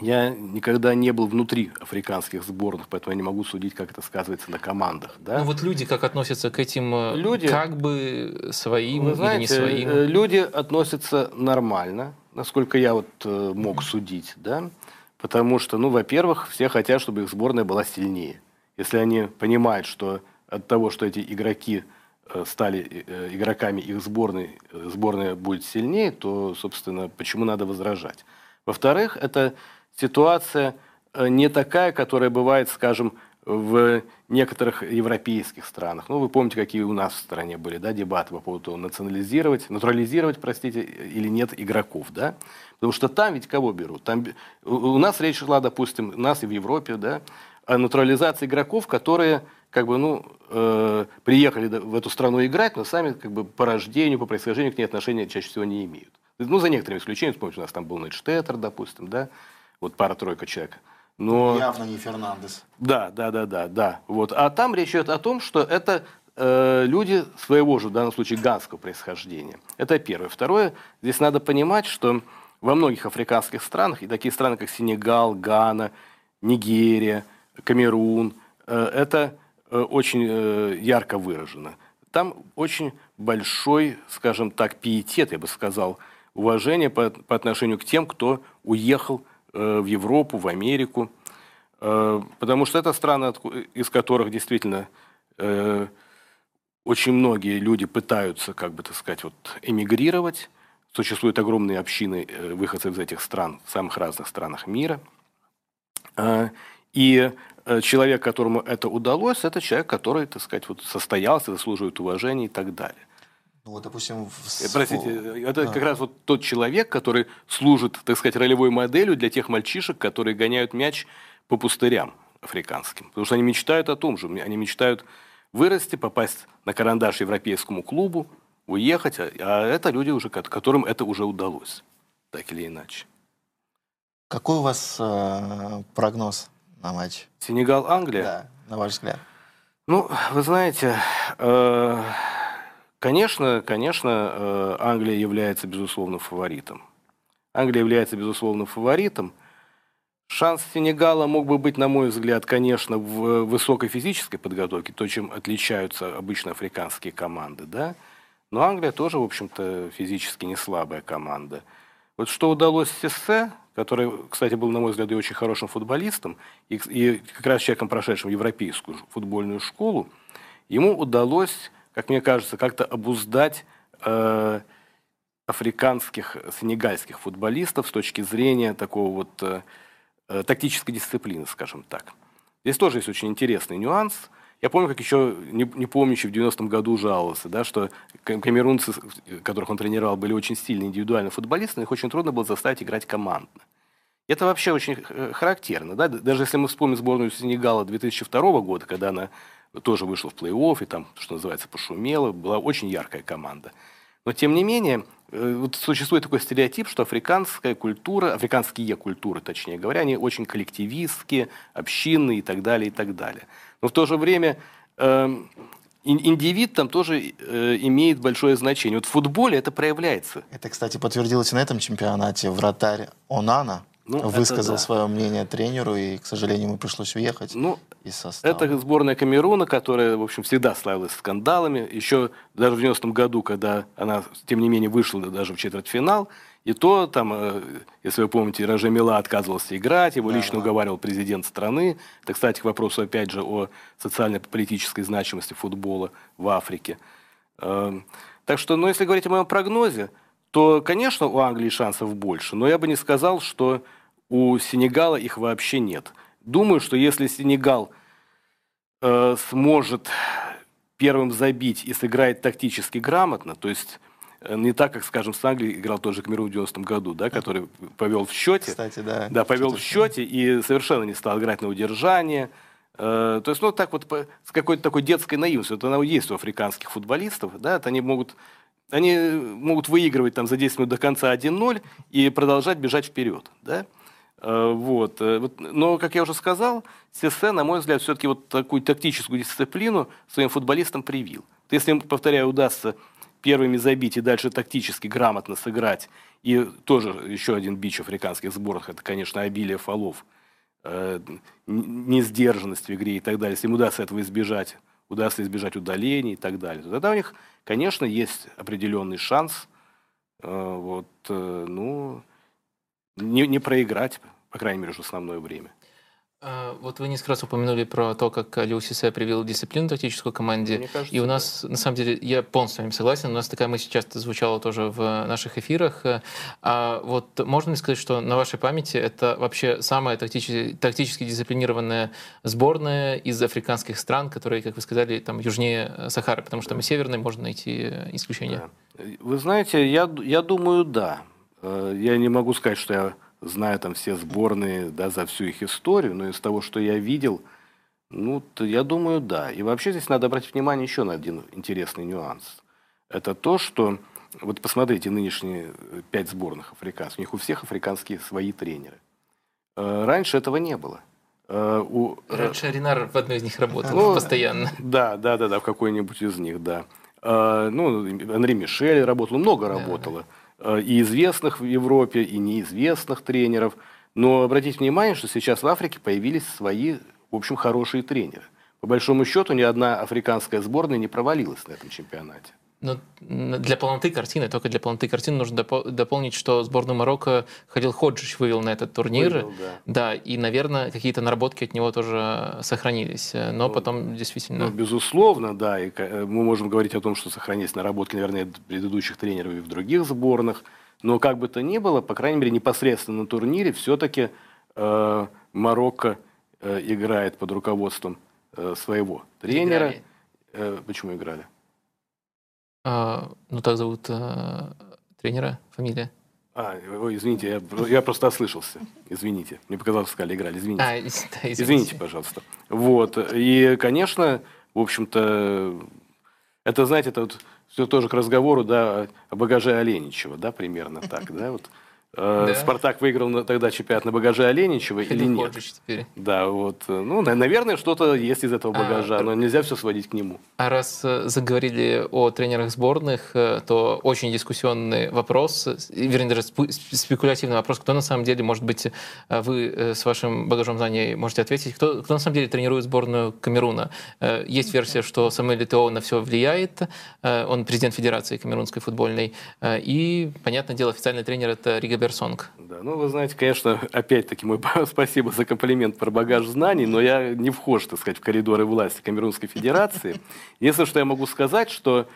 Speaker 6: Я никогда не был внутри африканских сборных, поэтому я не могу судить, как это сказывается на командах. Да?
Speaker 1: Ну вот люди как относятся к этим э, люди, как бы своим
Speaker 6: вы знаете, или не своим? Э, люди относятся нормально, насколько я вот мог судить, да, потому что, ну, во-первых, все хотят, чтобы их сборная была сильнее. Если они понимают, что от того, что эти игроки стали игроками их сборной, сборная будет сильнее, то, собственно, почему надо возражать? Во-вторых, это ситуация э, не такая, которая бывает, скажем, в некоторых европейских странах. Ну, вы помните, какие у нас в стране были да, дебаты по поводу того, национализировать, натурализировать, простите, или нет игроков, да? Потому что там ведь кого берут? Там, у нас речь шла, допустим, у нас и в Европе, да, о натурализации игроков, которые как бы, ну, э, приехали в эту страну играть, но сами как бы по рождению, по происхождению к ней отношения чаще всего не имеют. Ну, за некоторыми исключениями, вспомните, у нас там был Нейтштеттер, допустим, да, вот пара-тройка человек.
Speaker 3: Но... Явно не Фернандес.
Speaker 6: Да, да, да, да, да. Вот. А там речь идет о том, что это э, люди своего же, в данном случае, ганского происхождения. Это первое. Второе, здесь надо понимать, что во многих африканских странах, и такие страны, как Сенегал, Гана, Нигерия, Камерун, э, это очень э, ярко выражено. Там очень большой, скажем так, пиетет, я бы сказал, уважение по, по отношению к тем, кто уехал Э, в Европу, в Америку, э, потому что это страны, из которых действительно э, очень многие люди пытаются, как бы так сказать, вот, эмигрировать. Существуют огромные общины выходцев из этих стран в самых разных странах мира. И человек, которому это удалось, это человек, который, так сказать, вот состоялся, заслуживает уважения и так далее.
Speaker 3: Ну, вот, допустим, в...
Speaker 6: Э, простите, это а. как раз вот тот человек, который служит, так сказать, ролевой моделью для тех мальчишек, которые гоняют мяч по пустырям африканским. Потому что они мечтают о том же. Они мечтают вырасти, попасть на карандаш европейскому клубу, уехать. А, а это люди, уже, которым это уже удалось, так или иначе.
Speaker 3: Какой у вас э, прогноз на матч?
Speaker 6: Сенегал-Англия?
Speaker 3: Да, на ваш взгляд.
Speaker 6: Ну, вы знаете... Э, Конечно, конечно, э, Англия является безусловно фаворитом. Англия является безусловно фаворитом. Шанс Сенегала мог бы быть, на мой взгляд, конечно, в высокой физической подготовке, то, чем отличаются обычно африканские команды, да. Но Англия тоже, в общем-то, физически не слабая команда. Вот что удалось Сессе, который, кстати, был, на мой взгляд, и очень хорошим футболистом, и, и как раз человеком, прошедшим европейскую футбольную школу, ему удалось как мне кажется, как-то обуздать э, африканских, сенегальских футболистов с точки зрения такого вот э, э, тактической дисциплины, скажем так. Здесь тоже есть очень интересный нюанс. Я помню, как еще, не, не помнящий, в 90-м году жаловался, да, что камерунцы, которых он тренировал, были очень сильные индивидуальные футболисты, но их очень трудно было заставить играть командно. Это вообще очень э, характерно. Да? Даже если мы вспомним сборную Сенегала 2002 года, когда она тоже вышла в плей-офф и там, что называется, пошумела. Была очень яркая команда. Но, тем не менее, э, вот существует такой стереотип, что африканская культура, африканские культуры, точнее говоря, они очень коллективистские, общинные и так далее, и так далее. Но в то же время э, индивид там тоже э, имеет большое значение. Вот в футболе это проявляется.
Speaker 3: Это, кстати, подтвердилось на этом чемпионате. Вратарь Онана ну, высказал да. свое мнение тренеру, и, к сожалению, ему пришлось уехать
Speaker 6: ну, из состава. Это сборная Камеруна, которая, в общем, всегда славилась скандалами. Еще даже в 90-м году, когда она, тем не менее, вышла даже в четвертьфинал, и то, там, э, если вы помните, Роже Мила отказывался играть, его да, лично да. уговаривал президент страны. Это, кстати, к вопросу, опять же, о социально-политической значимости футбола в Африке. Эм, так что, ну, если говорить о моем прогнозе, то, конечно, у Англии шансов больше, но я бы не сказал, что у Сенегала их вообще нет. Думаю, что если Сенегал э, сможет первым забить и сыграет тактически грамотно, то есть не так, как, скажем, с Англией играл тоже Камерун в 90 году, да, который повел в счете.
Speaker 3: Кстати, да.
Speaker 6: Да, повел в счете и совершенно не стал играть на удержание. Э, то есть, ну, так вот, с какой-то такой детской наивностью. Это она есть у африканских футболистов, да, это они могут, они могут выигрывать там за 10 минут до конца 1-0 и продолжать бежать вперед, да. Э, вот. Но, как я уже сказал, Сесе, на мой взгляд, все-таки вот такую тактическую дисциплину своим футболистам привил. Если им, повторяю, удастся первыми забить и дальше тактически грамотно сыграть, и тоже еще один бич африканских сборных, это, конечно, обилие фолов, э, несдержанность в игре и так далее. Если им удастся этого избежать, удастся избежать удалений и так далее, то тогда у них, конечно, есть определенный шанс э, вот, э, ну, не, не проиграть, по крайней мере, в основное время.
Speaker 1: А, вот вы несколько раз упомянули про то, как Люсисе привел дисциплину тактическую команде. Кажется, и у нас, да. на самом деле, я полностью с вами согласен, у нас такая мысль часто звучала тоже в наших эфирах. А вот можно ли сказать, что на вашей памяти это вообще самая тактически, тактически дисциплинированная сборная из африканских стран, которые, как вы сказали, там южнее Сахары, потому что там и северной можно найти исключения?
Speaker 6: Да. Вы знаете, я, я думаю, да. Э, я не могу сказать, что я знаю там все сборные да, за всю их историю, но из того, что я видел, ну, то я думаю, да. И вообще здесь надо обратить внимание еще на один интересный нюанс. Это то, что, вот посмотрите, нынешние э, пять сборных африканцев, у них у всех африканские свои тренеры. Э, раньше этого не было.
Speaker 1: Э, у... Раньше Ренар в одной из них работал ну, постоянно.
Speaker 6: Да, да, да, да, в какой-нибудь из них, да. Ну, Анри Мишель работал, много работало. Да, да. И известных в Европе, и неизвестных тренеров. Но обратите внимание, что сейчас в Африке появились свои, в общем, хорошие тренеры. По большому счету, ни одна африканская сборная не провалилась на этом чемпионате.
Speaker 1: Но для полноты картины, только для полноты картины нужно дополнить, что сборную Марокко Халил Ходжич вывел на этот турнир. Вывел, да. да, и, наверное, какие-то наработки от него тоже сохранились. Но ну, потом действительно...
Speaker 6: Ну, безусловно, да. И мы можем говорить о том, что сохранились наработки, наверное, предыдущих тренеров и в других сборных. Но как бы то ни было, по крайней мере, непосредственно на турнире все-таки э, Марокко э, играет под руководством э, своего тренера. Играли. Э, почему играли?
Speaker 1: А, ну, так зовут а, тренера, фамилия.
Speaker 6: А, ой, извините, я, я просто ослышался. Извините. Мне показалось, сказали, играли. Извините. А, да, извините. извините, пожалуйста. Вот. И, конечно, в общем-то, это, знаете, это вот все тоже к разговору, да, о багаже Оленичева, да, примерно так, да, вот. Э, да. Спартак выиграл тогда чемпионат на багаже Оленичева или нет? Теперь. Да, вот. Э, ну, наверное, что-то есть из этого а, багажа, а, но нельзя все сводить к нему.
Speaker 1: А раз э, заговорили о тренерах сборных, то очень дискуссионный вопрос, вернее, даже спекулятивный вопрос, кто на самом деле, может быть, вы с вашим багажом знаний можете ответить, кто, кто на самом деле тренирует сборную Камеруна? Есть версия, что Самуэль Этео на все влияет, он президент Федерации Камерунской футбольной, и, понятное дело, официальный тренер это Рига Берсонг.
Speaker 6: Да, ну, вы знаете, конечно, опять-таки, мой спасибо за комплимент про багаж знаний, но я не вхож, так сказать, в коридоры власти Камерунской Федерации. Если что я могу сказать, что,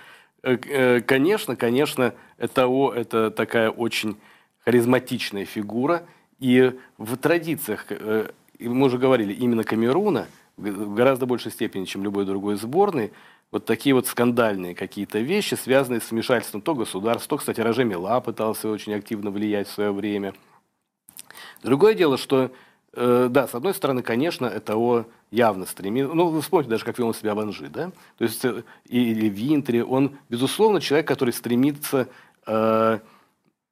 Speaker 6: э, э, конечно, конечно, ЭТО – это такая очень харизматичная фигура, и в традициях, э, мы уже говорили, именно Камеруна в гораздо большей степени, чем любой другой сборной, вот такие вот скандальные какие-то вещи, связанные с вмешательством то государства, то, кстати, Роже Мила пытался очень активно влиять в свое время. Другое дело, что, э, да, с одной стороны, конечно, это о явно стремится, ну, вы вспомните даже, как вел он себя в Анжи, да, то есть, э, или в Винтере, он, безусловно, человек, который стремится э,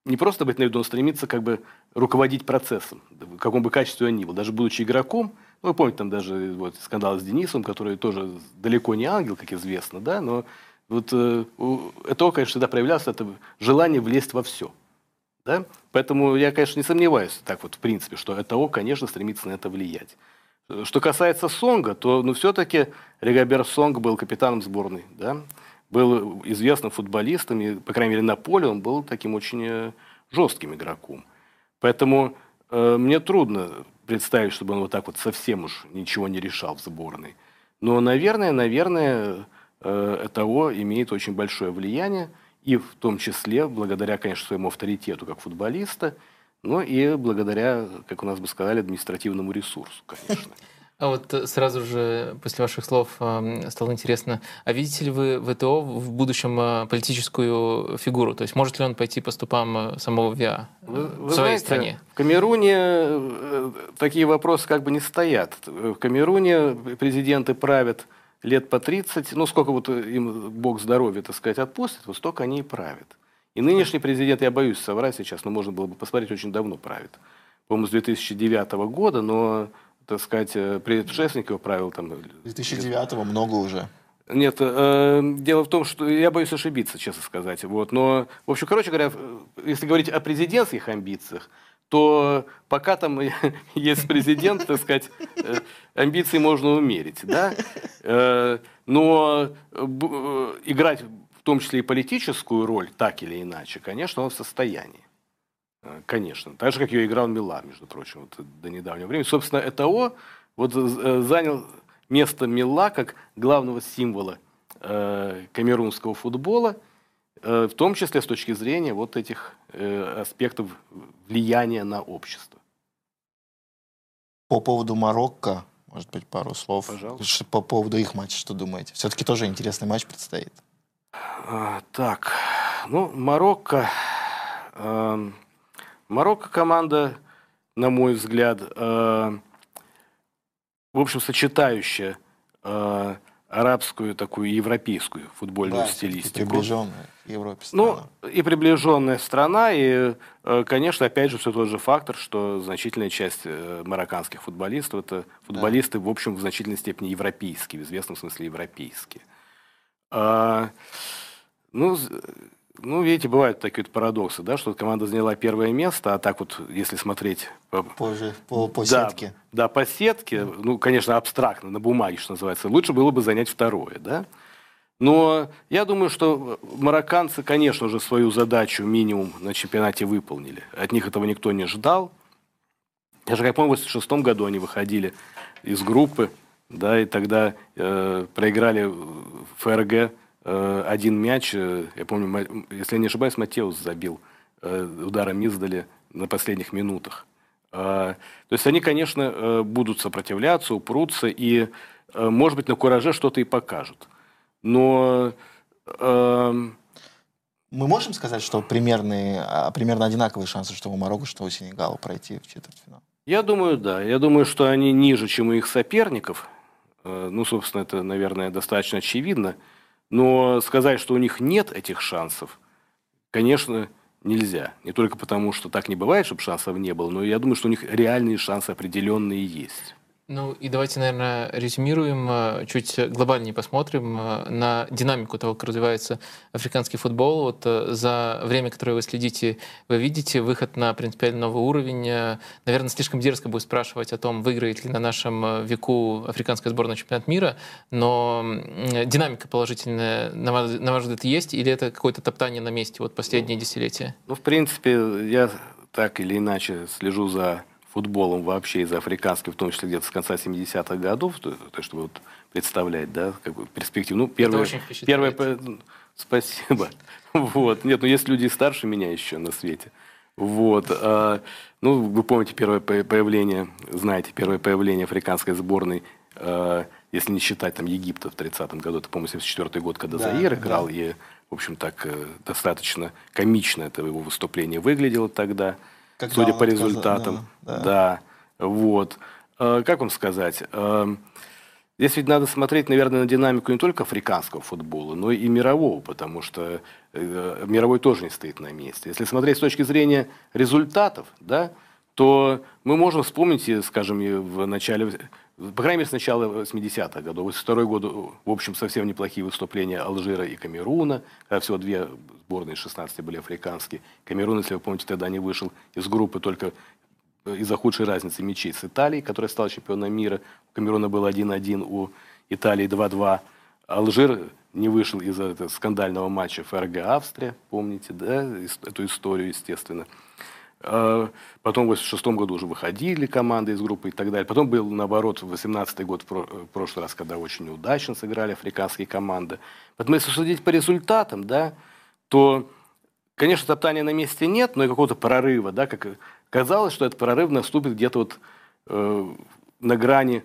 Speaker 6: не просто быть на виду, он стремится как бы руководить процессом, в каком бы качестве он ни был, даже будучи игроком, ну, вы помните, там даже вот, скандал с Денисом, который тоже далеко не ангел, как известно, да, но вот э, это, конечно, всегда проявлялось, это желание влезть во все. Да? Поэтому я, конечно, не сомневаюсь так вот, в принципе, что ЭТО, конечно, стремится на это влиять. Что касается Сонга, то ну, все-таки Регабер Сонг был капитаном сборной, да? был известным футболистом, и, по крайней мере, на поле он был таким очень э, жестким игроком. Поэтому мне трудно представить, чтобы он вот так вот совсем уж ничего не решал в сборной. Но, наверное, наверное, э, ЭТО имеет очень большое влияние, и в том числе благодаря, конечно, своему авторитету как футболиста, но и благодаря, как у нас бы сказали, административному ресурсу, конечно.
Speaker 1: А вот э, сразу же после ваших слов стало интересно, а видите ли вы ВТО в будущем э, политическую фигуру? То есть может ли он пойти по стопам самого ВИА
Speaker 6: вы,
Speaker 1: в
Speaker 6: вы
Speaker 1: своей
Speaker 6: знаете,
Speaker 1: стране?
Speaker 6: В Камеруне такие вопросы как бы не стоят. В Камеруне президенты правят лет по 30, ну сколько вот им Бог здоровья, так сказать, отпустит, вот столько они и правят. И нынешний президент, я боюсь соврать сейчас, но можно было бы посмотреть, очень давно правит. По-моему, с 2009 года, но, так сказать, э, предшественник его правил там...
Speaker 3: 2009 много уже.
Speaker 6: Нет, э, дело в том, что я боюсь ошибиться, честно сказать. Вот, но, в общем, короче говоря, если говорить о президентских амбициях, то пока там есть президент, так сказать, э, амбиции можно умерить, да? Э, но играть в том числе и политическую роль, так или иначе, конечно, он в состоянии. Конечно. Так же, как ее играл Мила, между прочим, вот до недавнего времени. Собственно, ЭТО вот занял место Мила как главного символа камерунского футбола – Э, в том числе с точки зрения вот этих э, аспектов влияния на общество.
Speaker 3: По поводу Марокко, может быть, пару слов.
Speaker 6: Пожалуйста.
Speaker 3: По поводу их матча, что думаете? Все-таки тоже интересный матч предстоит.
Speaker 6: А, так, ну, Марокко... Э, Марокко команда, на мой взгляд, э, в общем, сочетающая э, арабскую такую европейскую футбольную да, стилистику.
Speaker 3: Приближенная Европе страна.
Speaker 6: Ну, и приближенная страна, и, э, конечно, опять же, все тот же фактор, что значительная часть э, марокканских футболистов это футболисты, да. в общем, в значительной степени европейские, в известном смысле европейские. А, ну, ну, видите, бывают такие вот парадоксы, да, что команда заняла первое место, а так вот, если смотреть... По,
Speaker 3: Позже, по, по
Speaker 6: да,
Speaker 3: сетке.
Speaker 6: Да, по сетке, ну, конечно, абстрактно, на бумаге, что называется, лучше было бы занять второе, да. Но я думаю, что марокканцы, конечно же, свою задачу минимум на чемпионате выполнили. От них этого никто не ждал. Я же, как помню, в 86 году они выходили из группы, да, и тогда э, проиграли ФРГ один мяч, э, я помню, если я не ошибаюсь, Матеус забил э, ударом издали на последних минутах. То есть они, конечно, будут сопротивляться, упрутся и, может быть, на кураже что-то и покажут. Но...
Speaker 3: Мы можем сказать, что примерные, а, примерно одинаковые шансы, что у Марокко, что у Сенегала пройти в четвертьфинал?
Speaker 6: Я думаю, да. Я думаю, что они ниже, чем у их соперников. Ну, собственно, это, наверное, достаточно очевидно. Но сказать, что у них нет этих шансов, конечно, нельзя. Не только потому, что так не бывает, чтобы шансов не было, но я думаю, что у них реальные шансы определенные есть.
Speaker 1: Ну и давайте, наверное, резюмируем, э, чуть глобальнее посмотрим э, на динамику того, как развивается африканский футбол. Вот э, за время, которое вы следите, вы видите выход на принципиально новый уровень. Наверное, слишком дерзко будет спрашивать о том, выиграет ли на нашем веку африканская сборная чемпионат мира, но динамика положительная, на ваш, на ваш взгляд, есть, или это какое-то топтание на месте вот последние десятилетия?
Speaker 6: Ну, в принципе, я так или иначе слежу за футболом вообще из африканских, в том числе где-то с конца 70-х годов, то, то чтобы вот представлять, да, как бы перспективу. Ну, первое, первое, спасибо. Вот. Нет, ну есть люди старше меня еще на свете. Вот. А, ну, вы помните первое появление, знаете, первое появление африканской сборной, а, если не считать там Египта в 30-м году, это, по-моему, 74 год, когда да, Заир играл, да. и, в общем, так э, достаточно комично это его выступление выглядело тогда. Когда судя по результатам. Да, да. да, вот. Э, как вам сказать? Э, здесь ведь надо смотреть, наверное, на динамику не только африканского футбола, но и мирового, потому что э, мировой тоже не стоит на месте. Если смотреть с точки зрения результатов, да, то мы можем вспомнить, скажем, в начале по крайней мере, с начала 80-х годов. 82 год, в общем, совсем неплохие выступления Алжира и Камеруна, когда всего две сборные 16 были африканские. Камерун, если вы помните, тогда не вышел из группы только из-за худшей разницы мячей с Италией, которая стала чемпионом мира. У Камеруна был 1-1, у Италии 2-2. Алжир не вышел из-за скандального матча ФРГ-Австрия, помните, да, эту историю, естественно. А, потом в 86 году уже выходили команды из группы и так далее. Потом был, наоборот, в 18 год, в прошлый раз, когда очень неудачно сыграли африканские команды. Поэтому, если судить по результатам, да, то, конечно, топтания на месте нет, но и какого-то прорыва, да, как казалось, что этот прорыв наступит где-то вот э, на грани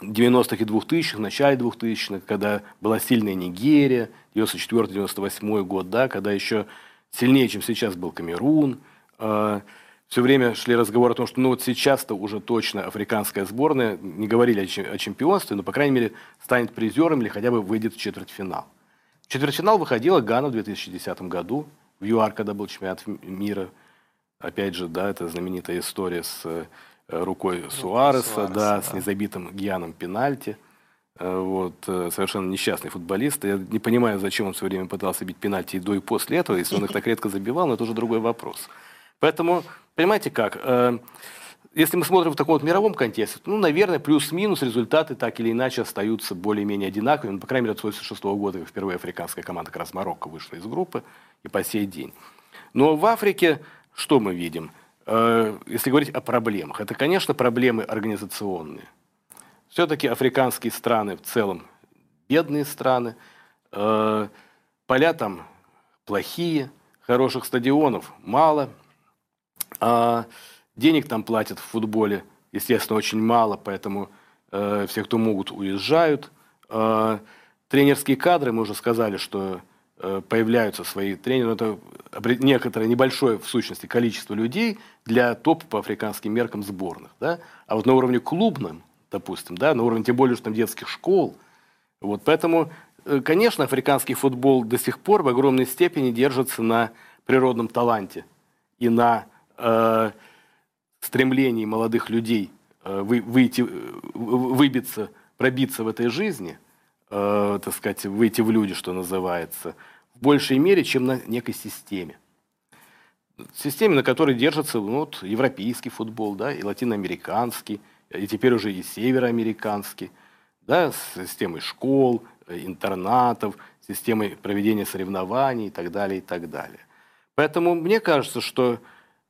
Speaker 6: 90-х и 2000-х, в начале 2000-х, когда была сильная Нигерия, 94-98 год, да, когда еще сильнее, чем сейчас был Камерун. Э, все время шли разговоры о том, что ну вот сейчас-то уже точно африканская сборная, не говорили о чемпионстве, но, по крайней мере, станет призером или хотя бы выйдет в четвертьфинал. В четвертьфинал выходила Гана в 2010 году, в ЮАР, когда был чемпионат мира. Опять же, да, это знаменитая история с э, рукой Суареса, Суареса да, да, с незабитым Гьяном пенальти. Э, вот, э, совершенно несчастный футболист. Я не понимаю, зачем он все время пытался бить пенальти и до и после этого, если он их так редко забивал, но это уже другой вопрос. Поэтому, понимаете как, если мы смотрим в таком вот мировом контексте, ну, наверное, плюс-минус результаты так или иначе остаются более-менее одинаковыми. Ну, по крайней мере, от 1986 года, впервые африканская команда, как раз Марокко, вышла из группы, и по сей день. Но в Африке что мы видим? Э, если говорить о проблемах, это, конечно, проблемы организационные. Все-таки африканские страны в целом бедные страны, э, поля там плохие, хороших стадионов мало, а Денег там платят в футболе, естественно, очень мало, поэтому э, все, кто могут, уезжают. Э, тренерские кадры, мы уже сказали, что э, появляются свои тренеры. Это некоторое небольшое, в сущности, количество людей для топ по африканским меркам сборных. Да? А вот на уровне клубном, допустим, да, на уровне тем более, что там детских школ, вот, поэтому, э, конечно, африканский футбол до сих пор в огромной степени держится на природном таланте и на э, стремлений молодых людей э, выйти, э, выбиться, пробиться в этой жизни, э, так сказать, выйти в люди, что называется, в большей мере, чем на некой системе. Системе, на которой держится ну, вот, европейский футбол, да, и латиноамериканский, и теперь уже и североамериканский, да, с системой школ, интернатов, системой проведения соревнований и так далее, и так далее. Поэтому мне кажется, что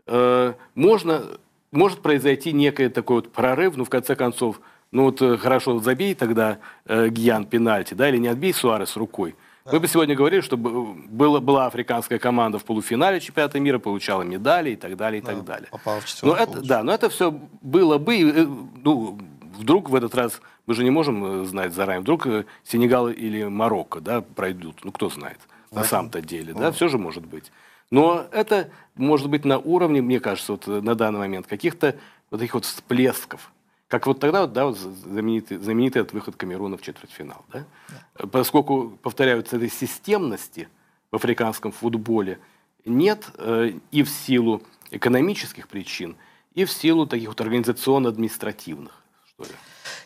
Speaker 6: э, можно может произойти некий такой вот прорыв, ну, в конце концов, ну вот э, хорошо, забей тогда э, Гьян пенальти, да, или не отбей Суарес рукой. Да. Мы бы сегодня говорили, что было, была африканская команда в полуфинале чемпионата мира, получала медали и так далее, и да, так далее. Попала в но это, да, но это все было бы, э, ну, вдруг в этот раз, мы же не можем э, знать заранее, вдруг Сенегал или Марокко, да, пройдут, ну, кто знает, на самом-то деле, да, все же может быть. Но это может быть на уровне, мне кажется, вот на данный момент, каких-то вот таких вот всплесков. Как вот тогда, вот, да, вот знаменитый, знаменитый этот выход Камеруна в четвертьфинал. Да? Да. Поскольку, повторяются этой системности в африканском футболе нет э, и в силу экономических причин, и в силу таких вот организационно-административных, что ли.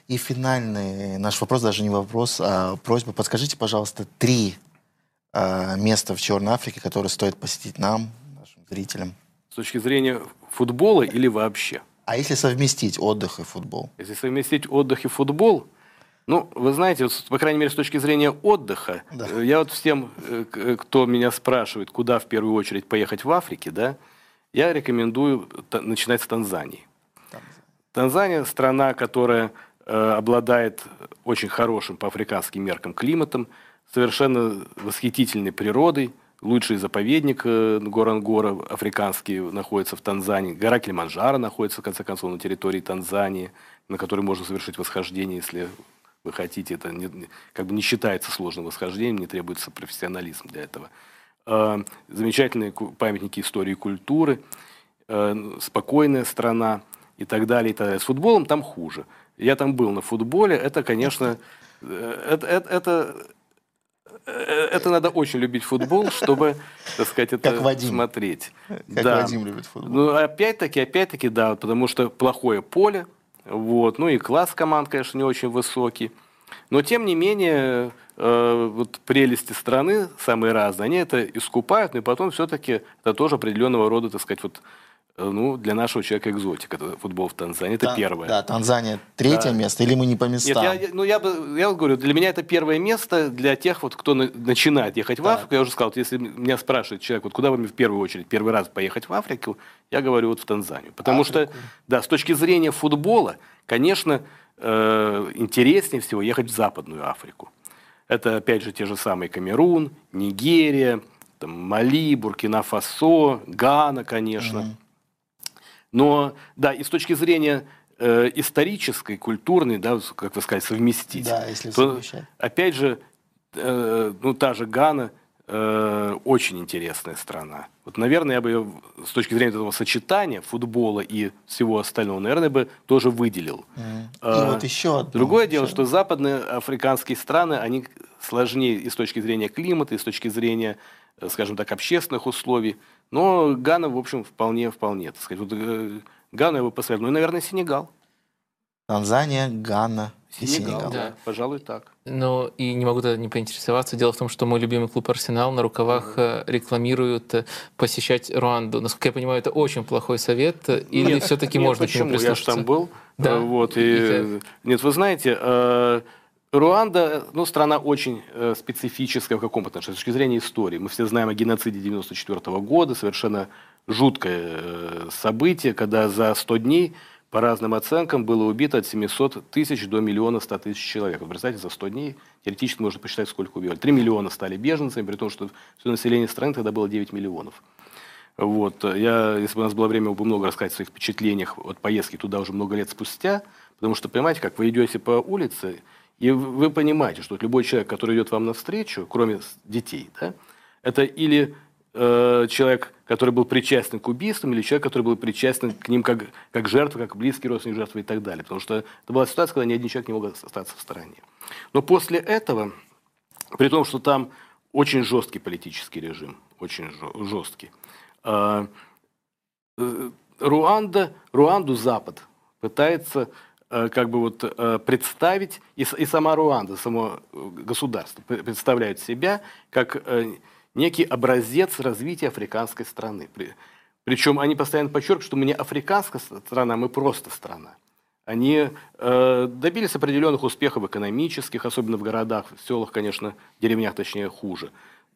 Speaker 3: И финальный наш вопрос, даже не вопрос, а просьба. Подскажите, пожалуйста, три э, место в Черной Африке, которое стоит посетить нам, нашим зрителям?
Speaker 6: С точки зрения футбола или вообще?
Speaker 3: А если совместить отдых и футбол?
Speaker 6: Если совместить отдых и футбол, ну, вы знаете, вот, по крайней мере, с точки зрения отдыха, да. Э, я вот всем, э, э, кто меня спрашивает, куда в первую очередь поехать в Африке, да, я рекомендую начинать с Танзании. Танзания страна, которая э, обладает очень хорошим по африканским меркам климатом, совершенно восхитительной природой. Лучший заповедник э, Горангора африканский находится в Танзании. Гора Килиманджаро находится, в конце концов, на территории Танзании, на которой можно совершить восхождение, если вы хотите. Это не, как бы не считается сложным восхождением, не требуется профессионализм для этого. Э, замечательные памятники истории и культуры, э, спокойная страна и так далее. И так далее. С футболом там хуже. Я там был на футболе. Это, конечно, это, это, это Э, это надо очень любить футбол, чтобы, так сказать, это как Вадим. смотреть.
Speaker 3: Как да. Вадим любит футбол.
Speaker 6: Ну, опять-таки, опять-таки, да, потому что плохое поле, вот, ну и класс команд, конечно, не очень высокий. Но, тем не менее, э, вот прелести страны самые разные, они это искупают, но и потом все-таки это тоже определенного рода, так сказать, вот Э, ну, для нашего человека экзотика. Это футбол в Танзании. Это
Speaker 3: Та,
Speaker 6: первое.
Speaker 3: Да, Танзания третье да. место, или мы не по местам?
Speaker 6: Нет, я, ну, я, бы, я говорю, для меня это первое место для тех, вот, кто на, начинает ехать да. в Африку. Я уже сказал, вот, если меня спрашивает человек, вот куда вам в первую очередь первый раз поехать в Африку, я говорю вот в Танзанию. Потому Африку. что, да, с точки зрения футбола, конечно, э, интереснее всего ехать в Западную Африку. Это, опять же, те же самые Камерун, Нигерия, там, Мали, Буркина-Фасо, Гана, конечно. Mm-hmm. Но, да, и с точки зрения э, исторической, культурной, да, как вы сказали, совместить.
Speaker 3: Да, если
Speaker 6: то,
Speaker 3: совмещать.
Speaker 6: опять же, э, ну, та же Гана э, очень интересная страна. Вот, наверное, я бы ее с точки зрения этого сочетания футбола и всего остального, наверное, бы тоже выделил.
Speaker 3: Мгм. И
Speaker 6: А,
Speaker 3: вот еще одно.
Speaker 6: Другое дело,
Speaker 3: еще.
Speaker 6: что западные африканские страны, они сложнее и с точки зрения климата, и с точки зрения, э, скажем так, общественных условий. Но Гана, в общем, вполне, вполне, так сказать. Вот, э, Гану я бы посоветовал. Ну и, наверное, Сенегал.
Speaker 3: Танзания, Гана и
Speaker 6: Сенегал,
Speaker 3: Сенегал.
Speaker 6: да, пожалуй, так.
Speaker 1: Ну, и не могу тогда не поинтересоваться. Дело в том, что мой любимый клуб «Арсенал» на рукавах э, рекламирует э, посещать Руанду. Насколько я понимаю, это очень плохой совет. Или
Speaker 6: Нет,
Speaker 1: все-таки
Speaker 6: нет,
Speaker 1: можно к нему
Speaker 6: почему? Я же
Speaker 1: прислушаться?
Speaker 6: там был.
Speaker 1: Да.
Speaker 6: Вот,
Speaker 1: И
Speaker 6: и, нет, вы знаете, э, Руанда, ну, страна очень э, специфическая в каком отношении? С точки зрения истории. Мы все знаем о геноциде 94 года, совершенно жуткое э, событие, когда за 100 дней, по разным оценкам, было убито от 700 тысяч до миллиона 100 тысяч человек. Вот представьте, за 100 дней теоретически можно посчитать, сколько убивали. 3 миллиона стали беженцами, при том, что все население страны тогда было 9 миллионов. Вот. Я, если бы у нас было время, бы много рассказать о своих впечатлениях от поездки туда уже много лет спустя. Потому что, понимаете, как вы идете по улице, и вы понимаете, что любой человек, который идет вам навстречу, кроме детей, да, это или э, человек, который был причастен к убийствам, или человек, который был причастен к ним как, как жертва, как близкий родственник жертвы и так далее. Потому что это была ситуация, когда ни один человек не мог остаться в стороне. Но после этого, при том, что там очень жесткий политический режим, очень жесткий, а, э, Руанда, Руанду Запад пытается э, как бы вот э, представить, и, и сама Руанда, само э, государство пр- представляет себя как э, некий образец развития африканской страны. При- Причем они постоянно подчеркивают, что мы не африканская страна, мы просто страна. Они э, добились определенных успехов экономических, особенно в городах, в селах, конечно, в деревнях, точнее, хуже.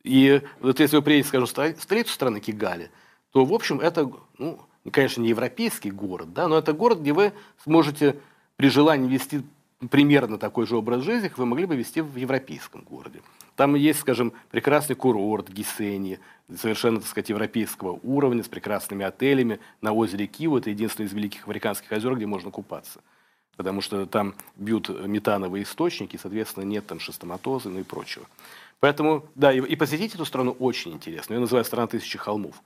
Speaker 6: И вот если вы приедете, скажем, в столицу страны Кигали, то, в общем, это, ну, конечно, не европейский город, да, но это город, где вы сможете при желании вести примерно такой же образ жизни, как вы могли бы вести в европейском городе. Там есть, скажем, прекрасный курорт Гисени, совершенно, так сказать, европейского уровня, с прекрасными отелями на озере Киу. Это единственное из великих африканских озер, где можно купаться. Потому что там бьют метановые источники, соответственно, нет там шестоматоза ну и прочего. Поэтому, да, и, и посетить эту страну очень интересно. Ее называют страна тысячи холмов.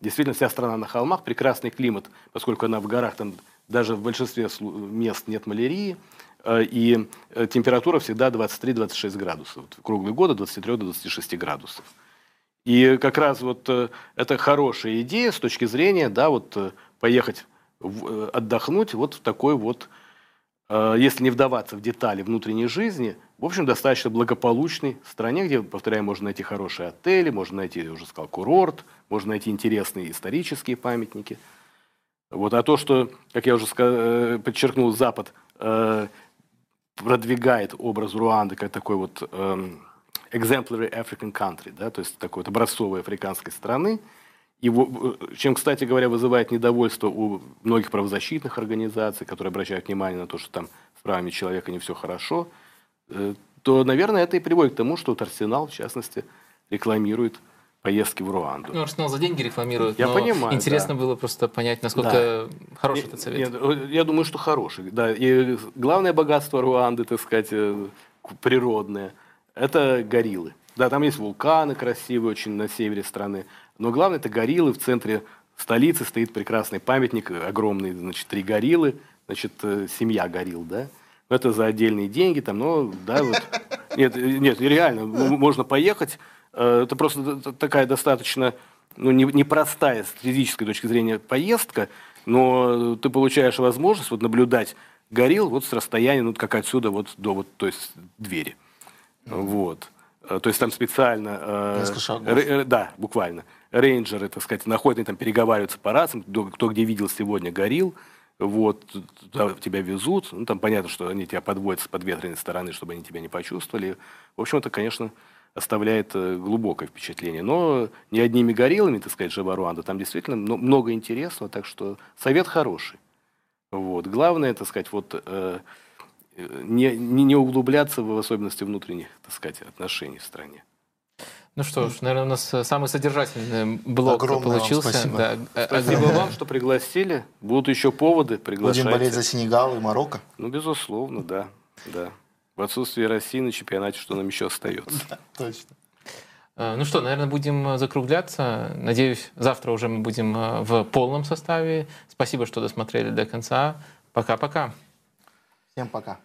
Speaker 6: Действительно, вся страна на холмах, прекрасный климат, поскольку она в горах, там даже в большинстве мест нет малярии, э, и э, температура всегда 23-26 градусов. Круглый год от 23 до 26 градусов. И как раз вот э, это хорошая идея с точки зрения, да, вот поехать отдохнуть вот в такой вот, если не вдаваться в детали внутренней жизни, в общем, достаточно благополучной стране, где, повторяю, можно найти хорошие отели, можно найти, я уже сказал, курорт, можно найти интересные исторические памятники. Вот, а то, что, как я уже э, подчеркнул, Запад э, продвигает образ Руанды как такой вот эм, exemplary African country, да, то есть такой вот образцовой африканской страны, во- э, чем, кстати говоря, вызывает недовольство у многих правозащитных организаций, которые обращают внимание на то, что там с правами человека не все хорошо, э, то, наверное, это и приводит к тому, что вот Арсенал, в частности, рекламирует поездки в Руанду.
Speaker 1: Ну, Арсенал за деньги рекламирует,
Speaker 6: Я понимаю,
Speaker 1: интересно
Speaker 6: да.
Speaker 1: было просто понять, насколько хороший
Speaker 6: Не-
Speaker 1: этот совет.
Speaker 6: нет, я думаю, что хороший. Да. И главное богатство Руанды, так сказать, э, природное, это гориллы. Да, там есть вулканы красивые очень на севере страны. Но главное, это гориллы. В центре столицы стоит прекрасный памятник, огромный, значит, три гориллы, значит, э, семья горилл, да. Но Это за отдельные деньги, там, но, да, вот. Нет, э, нет, реально, можно поехать. Э, Это просто такая достаточно ну, не- непростая с физической точки зрения поездка, но ты получаешь возможность вот наблюдать горилл вот с расстояния, ну, как отсюда вот до вот, то есть двери. Вот. Э, То есть там специально... э, э, да, буквально. Рейнджеры, так сказать, находят, они там переговариваются по рациям, кто, кто где видел сегодня горилл, вот, туда тебя везут, ну, там понятно, что они тебя подводят с подветренной стороны, чтобы они тебя не почувствовали. В общем, это, конечно, оставляет э, глубокое впечатление. Но не одними гориллами, так сказать, жива Руанда, там действительно мно- много интересного, так что совет хороший. Вот. Главное, так сказать, вот э, э, не, не, углубляться в особенности внутренних, так сказать, отношений в стране.
Speaker 1: Ну что ж, наверное, у нас э, самый содержательный блок
Speaker 3: Огромное вам
Speaker 1: получился.
Speaker 3: спасибо.
Speaker 1: Да,
Speaker 6: Спасибо вам, что пригласили. Будут еще поводы, приглашайте.
Speaker 3: Будем болеть за Сенегал и Марокко.
Speaker 6: Ну, безусловно, да. да. В отсутствие России на чемпионате, что нам еще остается?
Speaker 3: Точно.
Speaker 1: Э, Ну что, наверное, будем э, закругляться. Надеюсь, завтра уже мы будем э, в полном составе. Спасибо, что досмотрели до конца. Пока-пока.
Speaker 3: Всем пока.